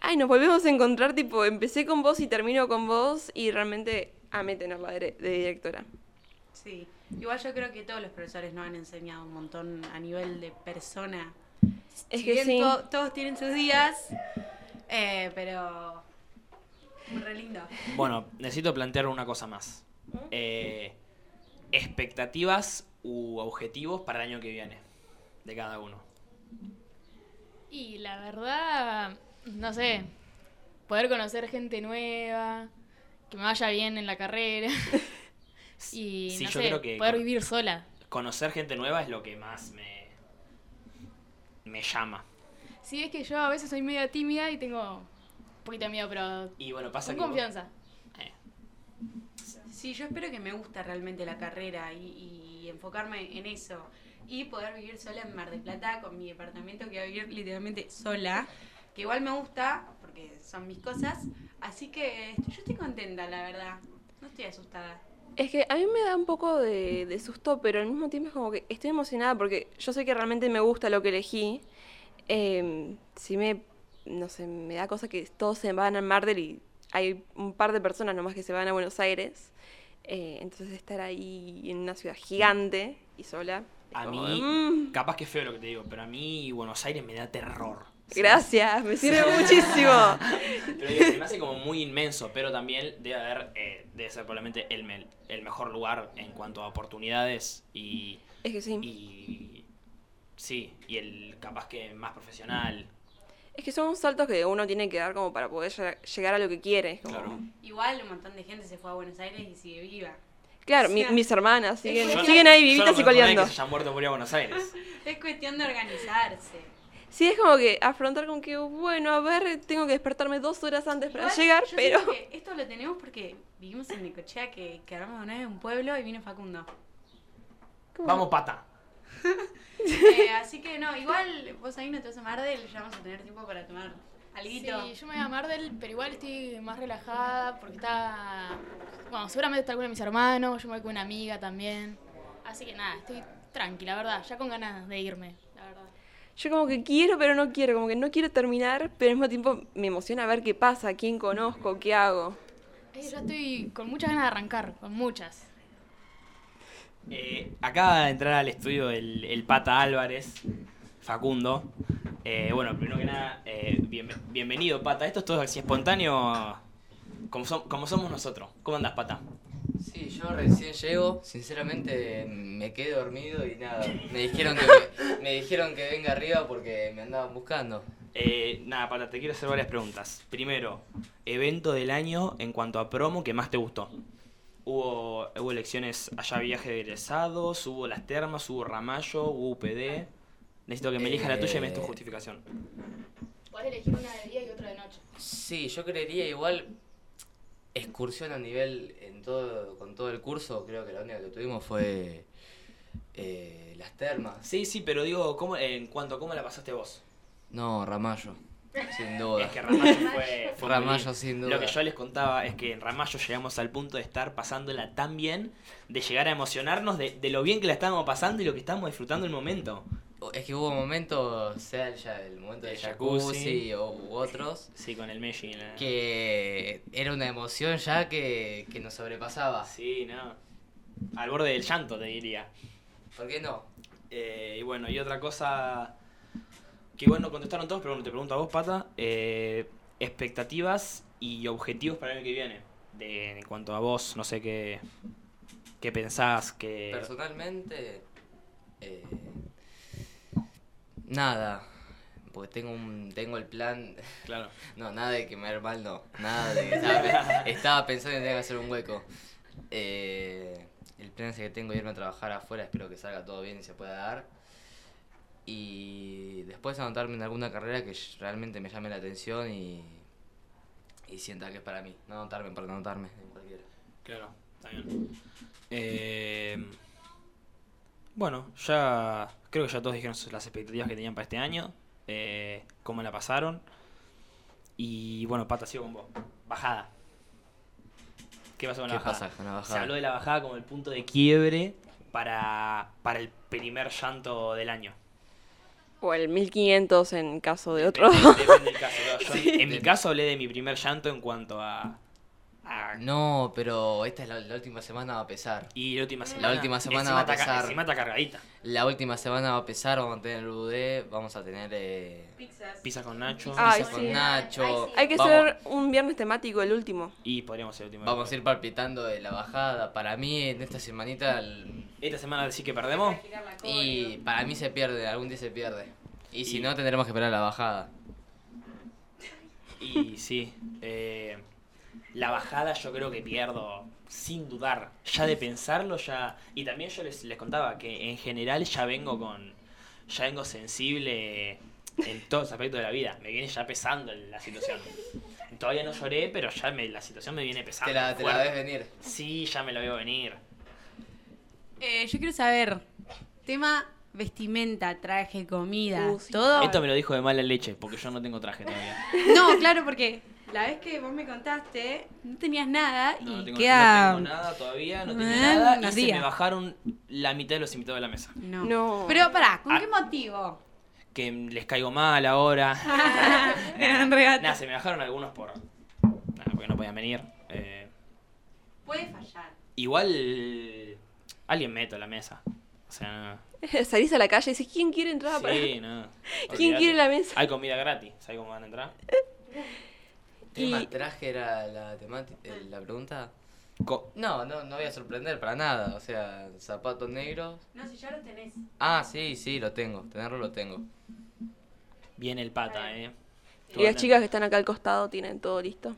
ay, nos volvemos a encontrar, tipo, empecé con vos y termino con vos y realmente amé tenerla de, de directora. Sí. Igual yo creo que todos los profesores nos han enseñado un montón a nivel de persona. Es Si que bien sí. to- todos tienen sus días, eh, pero. Re lindo. Bueno, necesito plantear una cosa más. Eh, expectativas u objetivos para el año que viene. De cada uno. Y la verdad, no sé, poder conocer gente nueva, que me vaya bien en la carrera y Sí, no yo sé, creo que poder vivir sola. conocer gente nueva es lo que más me, me llama. Sí, es que yo a veces soy media tímida y tengo un poquito de miedo, pero Y bueno, pasa con que... vos- confianza. eh, Sí, yo espero que me guste realmente la carrera y, y enfocarme en eso. Y poder vivir sola en Mar del Plata con mi departamento que voy a vivir literalmente sola. Que igual me gusta porque son mis cosas. Así que yo estoy contenta, la verdad. No estoy asustada. Es que a mí me da un poco de, de susto, pero al mismo tiempo es como que estoy emocionada porque yo sé que realmente me gusta lo que elegí. Eh, sí me, no sé, me da cosa que todos se van a Mardel y hay un par de personas nomás que se van a Buenos Aires. Eh, entonces estar ahí en una ciudad gigante y sola. a como, mí, mm, capaz que es feo lo que te digo, pero a mí Buenos Aires me da terror. gracias, me sirve muchísimo. Pero digo, se me hace como muy inmenso, pero también debe haber, eh, debe ser probablemente el, el mejor lugar en cuanto a oportunidades y, Es que sí. y sí, y el capaz que más profesional. Es que son saltos que uno tiene que dar como para poder lleg- llegar a lo que quiere. como- Claro. Igual un montón de gente se fue a Buenos Aires y sigue viva. Claro, O mi- sea, mis hermanas siguen, siguen ahí vivitas y coleando. que se muerto por ir a Buenos Aires. Es cuestión de organizarse. Sí, es como que afrontar con que, bueno, a ver, tengo que despertarme dos horas antes para llegar, yo pero... que esto lo tenemos porque vivimos en Necochea, que quedamos una vez en un pueblo y vino Facundo. ¿Cómo? Vamos, pata. Eh, así que no, igual vos ahí no te vas a Mardel, ya vamos a tener tiempo para tomar alguito. Sí, yo me voy a Mardel, pero igual estoy más relajada porque está. Bueno, seguramente está alguno de mis hermanos, yo me voy con una amiga también. Así que nada, estoy tranquila, la verdad, ya con ganas de irme, la verdad. Yo como que quiero, pero no quiero, como que no quiero terminar, pero al mismo tiempo me emociona ver qué pasa, quién conozco, qué hago. Eh, yo estoy con muchas ganas de arrancar, con muchas. Eh, acaba de entrar al estudio el, el Pata Álvarez, Facundo. Eh, bueno, primero que nada, eh, bien- bienvenido, Pata. Esto es todo así espontáneo, como, som- como somos nosotros. ¿Cómo andas, Pata? Sí, yo recién llego, sinceramente me quedé dormido y nada, me dijeron que me, me dijeron que venga arriba porque me andaban buscando. Eh, nada, Pata, te quiero hacer varias preguntas. Primero, evento del año en cuanto a promo que más te gustó. Hubo, hubo elecciones allá, viaje de egresados, hubo las termas, hubo Ramallo, hubo UPD. Necesito que me elijas la tuya y me des tu Eh, justificación. Puedes elegir una de día y otra de noche. Sí, yo creería igual excursión a nivel en todo con todo el curso, creo que la única que tuvimos fue eh, las termas. Sí, sí, pero digo, ¿cómo, en cuanto a cómo la pasaste vos. No, Ramallo, sin duda. Es que Ramallo fue, fue Ramallo, sin Lo duda. que yo les contaba es que en Ramallo llegamos al punto de estar pasándola tan bien, de llegar a emocionarnos de, de lo bien que la estábamos pasando y lo que estábamos disfrutando el momento. Es que hubo momentos, sea el, ya el momento del El jacuzzi, jacuzzi. o u otros, Sí, con el Messi. la- que era una emoción ya que, que nos sobrepasaba. Sí, no. Al borde del llanto, te diría. ¿Por qué no? Eh, y bueno, y otra cosa que bueno, contestaron todos, pero bueno, te pregunto a vos, Pata. eh, expectativas y objetivos para el año que viene. De, en cuanto a vos, no sé qué, qué pensás, que... Personalmente, eh, nada, porque tengo un, tengo el plan, Claro. no, nada de que me vaya mal, no, nada de que estaba, estaba pensando en tener que hacer un hueco. Eh, el plan ese que tengo irme a trabajar afuera, espero que salga todo bien y se pueda dar. Y después anotarme en alguna carrera que realmente me llame la atención y, y sienta que es para mí. No anotarme para no anotarme en cualquiera. Claro, está bien. Eh, bueno, ya creo que ya todos dijeron las expectativas que tenían para este año, eh, cómo la pasaron. Y bueno, Pata, sigo con vos. Bajada. ¿Qué pasó con la pasa con la Se bajada? habló de la bajada como el punto de quiebre para, para el primer llanto del año. O el 1500 en caso de otro. Depende, depende del caso. claro. Yo, Sí. En mi caso hablé de mi primer llanto en cuanto a... a- No, pero esta es la, la última semana va a pesar. y la última semana... La última semana encima va a pesar. Encima está cargadita. La última semana va a pesar, vamos a tener UD, vamos a tener eh, Pizzas. Pizza con Nacho. Ay, pizza sí. con Nacho. Ay, sí. Hay que vamos, hacer un viernes temático, el último. Y podríamos ser el último. Vamos a ir palpitando de la bajada. Para mí, en esta semanita, el- Esta semana decís que perdemos. y para mí se pierde, algún día se pierde. Y si Y- no, tendremos que esperar la bajada. Y sí. eh, la bajada yo creo que pierdo. Sin dudar. Ya de pensarlo, ya. Y también yo les, les contaba que en general ya vengo con. Ya vengo sensible en todos los aspectos de la vida. Me viene ya pesando la situación. Todavía no lloré, pero ya me, la situación me viene pesando. Te la, te la ves venir. Sí, ya me la veo venir. Eh, yo quiero saber, tema vestimenta, traje, comida, Uh, sí. todo. Esto me lo dijo de mala leche, porque yo no tengo traje todavía. No, claro, porque la vez que vos me contaste, no tenías nada No, y no tengo, queda... no tengo nada todavía, no tengo Eh, nada. Y se me bajaron la mitad de los invitados de la mesa. No. No. Pero pará, ¿con Ah. qué motivo? Que les caigo mal ahora. Regata. Nada, se me bajaron algunos por. Nada, porque no podían venir. Eh, Puede fallar. igual. Alguien meto en la mesa. O sea, Salís a la calle y decís, ¿quién quiere entrar? no. para- Sí, no. ¿Quién quiere la mesa? Hay comida gratis. ¿Sabes cómo van a entrar? ¿Tema Y- traje era la, temática, la pregunta? Co- No, no, no voy a sorprender para nada. O sea, zapatos negros. No, si ya lo tenés. Ah, sí, sí, lo tengo. Tenerlo lo tengo. Viene el pata, eh. Y las chicas que están acá al costado tienen todo listo.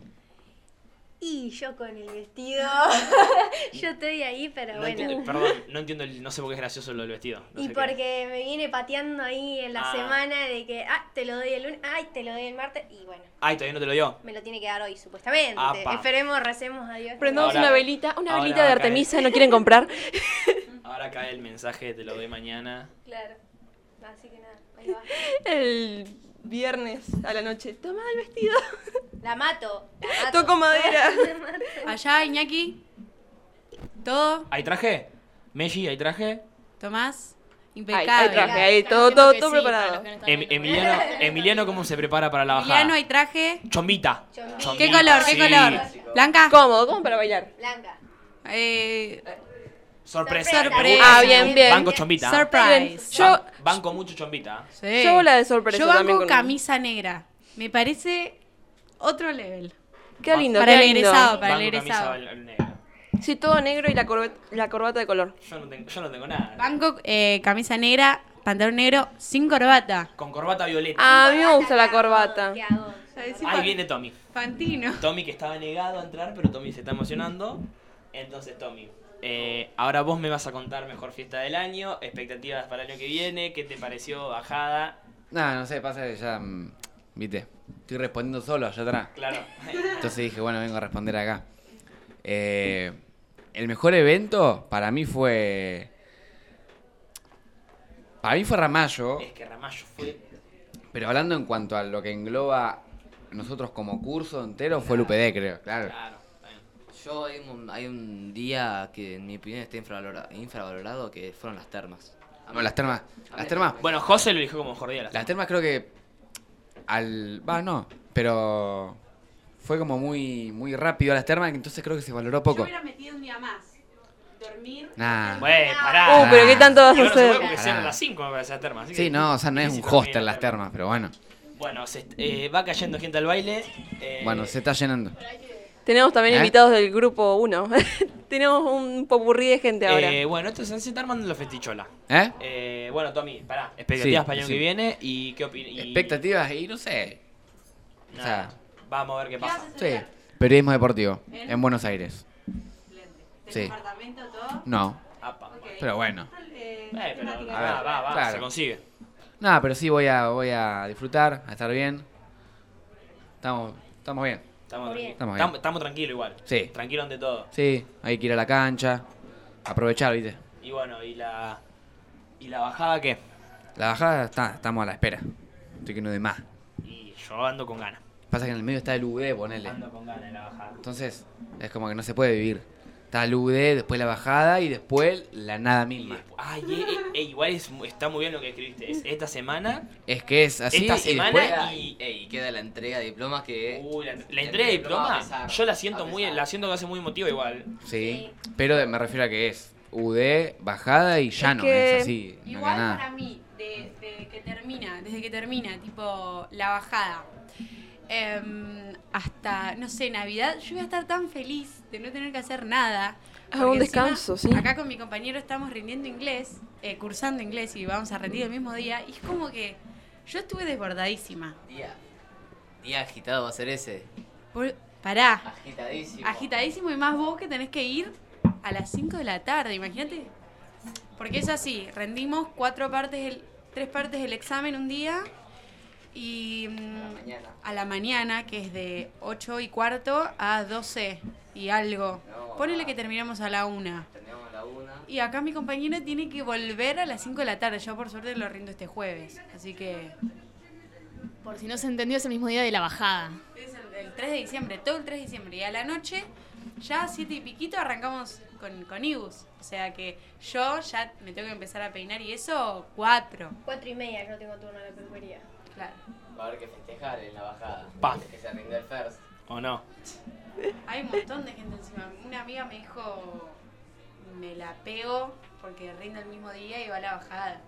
Y yo con el vestido. yo estoy ahí, pero No bueno. entiendo, perdón, no entiendo, el- no sé por qué es gracioso lo del vestido. no Y qué. porque me viene pateando ahí en la Ah. semana de que, ah, te lo doy el lunes, ay, te lo doy el martes, y bueno, Ay, todavía no te lo dio. me lo tiene que dar hoy, supuestamente. Apa. Esperemos, recemos a Dios. Prendamos Ahora- una velita, una velita de caer. Artemisa, ¿no quieren comprar? Ahora Ahora cae el mensaje, te lo doy mañana. Claro. Así que nada, ahí va. El viernes a la noche, toma el vestido. La mato. La mato. Toco madera. Allá, Iñaki. ¿Todo? ¿Hay traje? Messi, ¿hay traje? Tomás. Impecable. ahí traje, ahí, todo, todo, todo sí, preparado. no Em-. Emiliano, Emiliano, ¿cómo se prepara para la bajada? Emiliano, ¿hay traje? Chombita. Chombita. ¿Qué color? ¿Qué sí. color? ¿Blanca? Cómodo, como para bailar. Blanca. Eh, Sorpresa. Sorpresa. Ah, bien, bien. Banco chombita. surprise. Yo, Ban- banco mucho chombita. Sí. yo la de sorpresa Yo también banco con- camisa negra. Me parece otro level. Qué lindo, Para qué el lindo. egresado, para el Banco egresado. negro. Sí, todo negro y la, corbe- la corbata de color. Yo no tengo, yo no tengo nada. Banco eh, camisa negra, pantalón negro, sin corbata. Con corbata violeta. Ah, a mí me gusta la corbata. Ahí viene Tommy. Fantino. Tommy que estaba negado a entrar, pero Tommy se está emocionando. Entonces, Tommy, eh, ahora vos me vas a contar mejor fiesta del año, expectativas para el año que viene, qué te pareció bajada. No, no sé, pasa que ya, mm, viste, estoy respondiendo solo allá atrás. Claro. Entonces dije, bueno, vengo a responder acá. Eh, el mejor evento para mí fue... Para mí fue Ramallo, es que Ramallo fue. pero hablando en cuanto a lo que engloba nosotros como curso entero, fue el UPD, creo, claro. Claro. Yo hay un, hay un día que en mi opinión está infravalora- infravalorado, que fueron las termas. No, las termas, las termas, Bueno, José lo eligió como mejor día. las termas creo que al... Va, no, pero fue como muy, muy rápido a las termas, entonces creo que se valoró Yo poco. hubiera metido un día más. Dormir. Nah. Bueno, pará. Uh, pero ¿qué tanto vas a hacer? porque las 5 me parece la terma. así Sí, que- no, o sea, no es un hostel las la terma. termas, pero bueno. Bueno, se, eh, va cayendo gente al baile. eh, Bueno, se está llenando. Tenemos también ¿Eh? invitados del grupo 1. Tenemos un popurrí de gente ahora. eh, bueno, esto se está armando la festichola. ¿Eh? Eh, bueno, Tommy, pará. Expectativas Sí, para el año sí. que viene y qué opinas. Expectativas y no sé. o sea- vamos a ver qué pasa. Sí. Periodismo deportivo en Buenos Aires. Sí. departamento, todo? No, Apa. pero bueno. Eh, Eh, va, va, va, Claro. se consigue. Nada, pero sí voy a, voy a disfrutar, a estar bien. Estamos, estamos bien. Estamos, Muy bien. tranqui- Estamos bien. estamos, estamos tranquilos igual. Sí. Tranquilo ante todo. Sí, hay que ir a la cancha. Aprovechar, ¿viste? Y bueno, ¿y la, y la bajada qué? La bajada está, estamos a la espera. Estoy que no de más. Y yo ando con ganas. Pasa que en el medio está el UD, ponele. Ando con ganas de la bajada. Entonces, es como que no se puede vivir. Está el UD, después la bajada y después la nada misma. ay, eh, igual es está muy bien lo que escribiste. Es esta semana. Es que es así esta y semana después- y. Ey, queda la entrega de diplomas que... Uy, la, entrega de diploma va a diploma, pesar, yo la siento muy, la siento que hace muy emotiva igual. Sí, pero me refiero a que es UD, bajada y llano, que es así, Igual para mí, de, de que termina, desde que termina, tipo la bajada, em, hasta, no sé, Navidad, yo voy a estar tan feliz de no tener que hacer nada. Ah, un descanso, sí. Acá con mi compañero estamos rindiendo inglés, eh, cursando inglés y vamos a rendir el mismo día. Y es como que yo estuve desbordadísima. Día, día agitado va a ser ese. Por- pará, Agitadísimo. agitadísimo y más vos que tenés que ir a las 5 de la tarde, imagínate. Porque es así, rendimos cuatro partes, el- tres partes del examen un día y mm, mañana. a la mañana, que es de 8 y cuarto a 12 y algo. No, Ponele que terminamos a la una. Tenemos la una. Y acá mi compañera tiene que volver a las 5 de la tarde. Yo por suerte lo rindo este jueves. Así que Por si no se entendió, es el mismo día de la bajada. es el, el 3 de diciembre, todo el 3 de diciembre. Y a la noche, ya a 7 y piquito, arrancamos con, con Ibus. O sea que yo ya me tengo que empezar a peinar y eso, 4. Cuatro y media, yo tengo turno en la peluquería. Claro. Va a haber que festejar en la bajada. Pa. Que se rindió el first. ¿O no? Hay un montón de gente encima. Una amiga me dijo, me la pego porque rinde el mismo día y va a la bajada.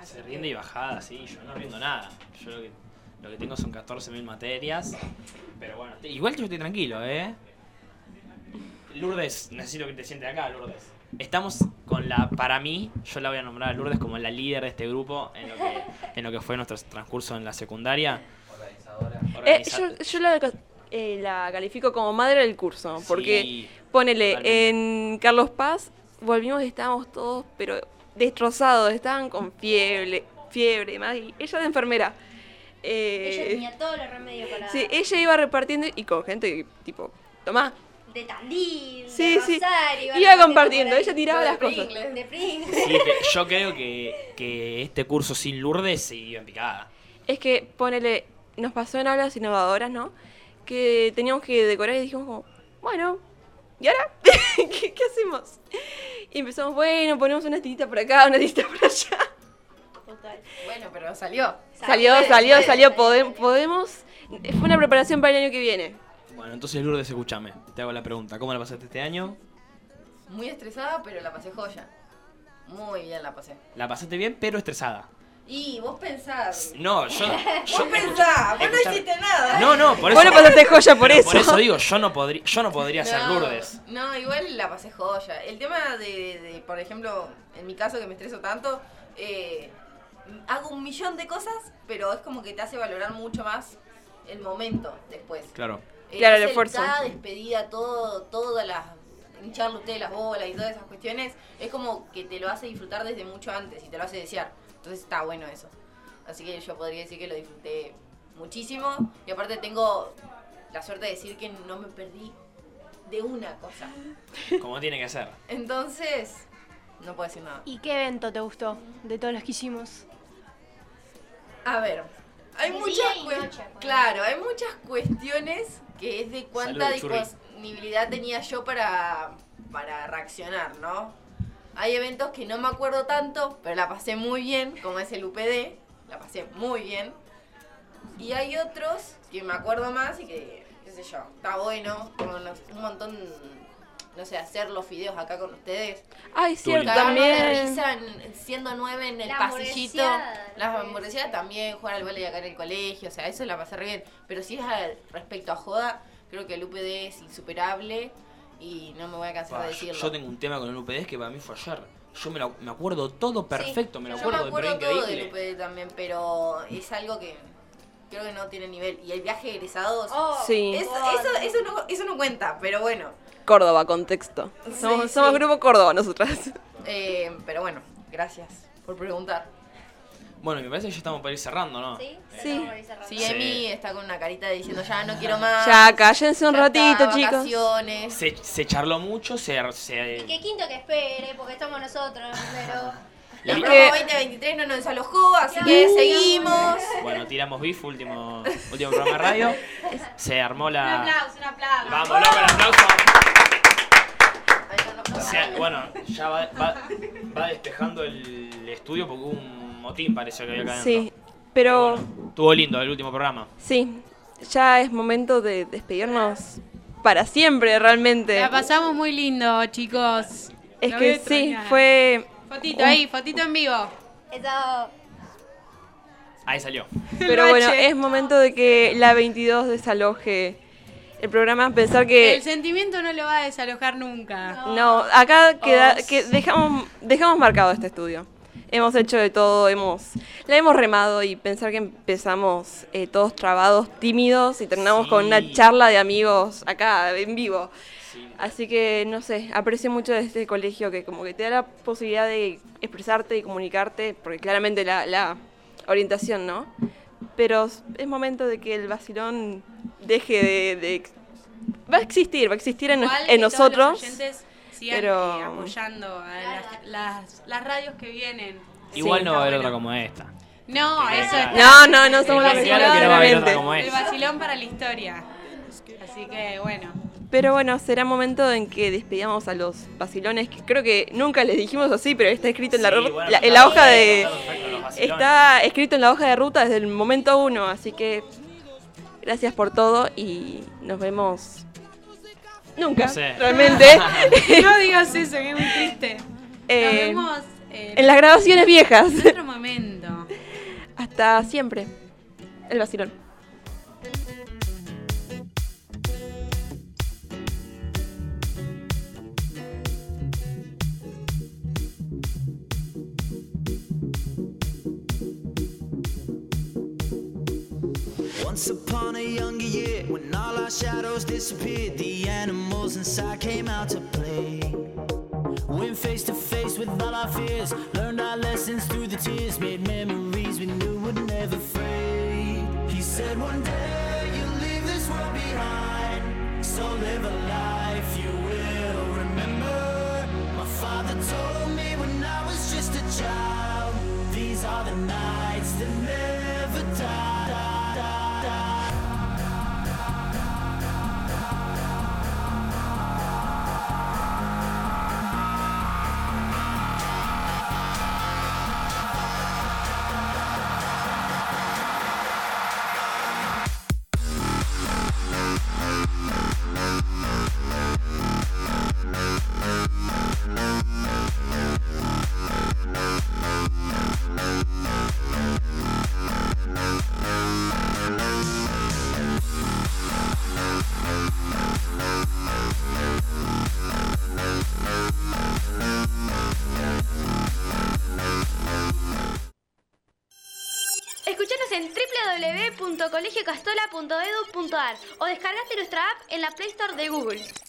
Así Se que- rinde y bajada, sí, yo no rindo nada. Yo lo que, lo que tengo son 14.000 materias. Pero bueno, igual yo estoy tranquilo, ¿eh? Lourdes, necesito que te sientes acá, Lourdes. Estamos con la, para mí, yo la voy a nombrar a Lourdes como la líder de este grupo en lo que, en lo que fue nuestro transcurso en la secundaria. Organizadora. Eh, yo yo la, eh, la califico como madre del curso, porque Sí, ponele, totalmente. en Carlos Paz volvimos y estábamos todos, pero destrozados, estaban con fiebre, fiebre y demás, y ella de enfermera. Eh, Ella tenía todos los remedios para... sí, ella iba repartiendo y con gente tipo, tomá, de Tandil, Sí, de sí. Rosario. Iba compartiendo, ella tiraba de las cosas. Pringles. De Pringles. Sí, que yo creo que, que este curso sin Lourdes se iba en picada. Es que, ponele, nos pasó en aulas innovadoras, ¿no? Que teníamos que decorar y dijimos como, bueno, ¿y ahora? ¿Qué, qué hacemos? Y empezamos, bueno, ponemos una titita por acá, una titita por allá. Total. Bueno, pero salió. Salió, Puede, salió, puede. salió, pode- podemos... Fue una preparación para el año que viene. Bueno, entonces Lourdes, escúchame. Te hago la pregunta. ¿Cómo la pasaste este año? Muy estresada, pero la pasé joya. Muy bien la pasé. La pasaste bien, pero estresada. Y vos pensás. No, yo. yo Vos pensás, vos no hiciste nada. No, no, por eso. Vos no pasaste joya por eso. Por eso digo, yo no podría, yo no podría ser Lourdes. No, igual la pasé joya. El tema de, de, por ejemplo, en mi caso que me estreso tanto, eh, hago un millón de cosas, pero es como que te hace valorar mucho más el momento después. Claro. Eh, Claro, el es esfuerzo. Cada despedida, todo, todas las. hincharle usted las bolas y todas esas cuestiones, es como que te lo hace disfrutar desde mucho antes y te lo hace desear. Entonces está bueno eso. Así que yo podría decir que lo disfruté muchísimo. Y aparte tengo la suerte de decir que no me perdí de una cosa. Como tiene que ser. Entonces, no puedo decir nada. ¿Y qué evento te gustó de todos los que hicimos? A ver, hay muchas noche, claro, hay muchas cuestiones que es de cuánta Salud, disponibilidad tenía yo para, para reaccionar, ¿no? Hay eventos que no me acuerdo tanto, pero la pasé muy bien, como es el UPD, la pasé muy bien. Y hay otros que me acuerdo más y que, qué sé yo, está bueno, nos- un montón, no sé, hacer los videos acá con ustedes. Ay, cierto, de también. risa siendo nueve en el La pasillito. Las la hamburgueseadas también, jugar al vóley acá en el colegio, o sea, eso la pasé re bien. Pero si es al- respecto a joda, creo que el UPD es insuperable y no me voy a cansar de yo, decirlo. yo tengo un tema con el UPD que para mí fue ayer. Yo me, lo- me acuerdo todo perfecto, me lo Yo acuerdo, me acuerdo pero todo del. UPD también, pero es algo que creo que no tiene nivel. Y el viaje de egresados, Oh, Sí. eso, eso, eso, no, eso no cuenta, pero bueno. Córdoba, contexto. Somos, Sí, somos sí. Grupo Córdoba nosotras. Eh, pero bueno, gracias por preguntar. Bueno, me parece que ya estamos para ir cerrando, ¿no? ¿Sí? Sí. Estamos ahí cerrando. Sí. Emi está con una carita diciendo ya no quiero más. Ya, cállense un ya ratito, está, chicos. vacaciones. Se, se charló mucho, se... se Y que quinto que espere, porque estamos nosotros, pero... La Es promo que- 2023 no nos desalojó, así que seguimos. Bueno, tiramos beef, último, último programa de radio. Se armó Un la... aplauso, un aplauso. Vamos, loco, el aplauso. Bueno, ya va, va, va despejando el estudio porque hubo un motín, pareció que había acá adentro. Sí, pero Estuvo lindo el último programa. sí, ya es momento de despedirnos para siempre, realmente. La pasamos muy lindo, chicos. Es Lo que sí, fue... Fotito ahí, fotito en vivo. Eso... Ahí salió. Pero bueno, es momento de que la 22 desaloje el programa. Pensar que... El sentimiento no lo va a desalojar nunca. No, acá queda, Oh, que dejamos, dejamos marcado este estudio. Hemos hecho de todo, hemos, la hemos remado y pensar que empezamos eh, todos trabados, tímidos y terminamos con una Sí. charla de amigos acá en vivo. Así que, no sé, aprecio mucho de este colegio que como que te da la posibilidad de expresarte y comunicarte, porque claramente la, la orientación, ¿no? Pero es momento de que el vacilón deje de... de- va a existir, va a existir en, Igual en que todos los nosotros. sigan pero- eh, apoyando a las, las- las radios que vienen. Igual no va a haber otra como esta. No, eso está. No, no, no somos El los Está claro que no va a haber otra claramente. como El vacilón para la historia. Así que bueno. Pero bueno, será momento en que despidamos a los vacilones, que creo que nunca les dijimos así, pero está escrito en la, Sí, ru- bueno, la- está en la hoja de... está escrito en la hoja de ruta desde el momento uno, así que gracias por todo y nos vemos nunca, No sé. realmente, No digas eso, que es muy triste. Nos Eh, vemos eh, en las grabaciones viejas. en otro momento. Hasta siempre, el vacilón. shadows disappeared, the animals inside came out to play. Went face to face with all our fears, learned our lessons through the tears, made memories we knew would never fade. He said, One day you'll leave this world behind, so live a life you will remember. My father told me when I was just a child, these are the nights. www.colegiocastola.edu.ar o descargaste nuestra app en la Play Store de Google.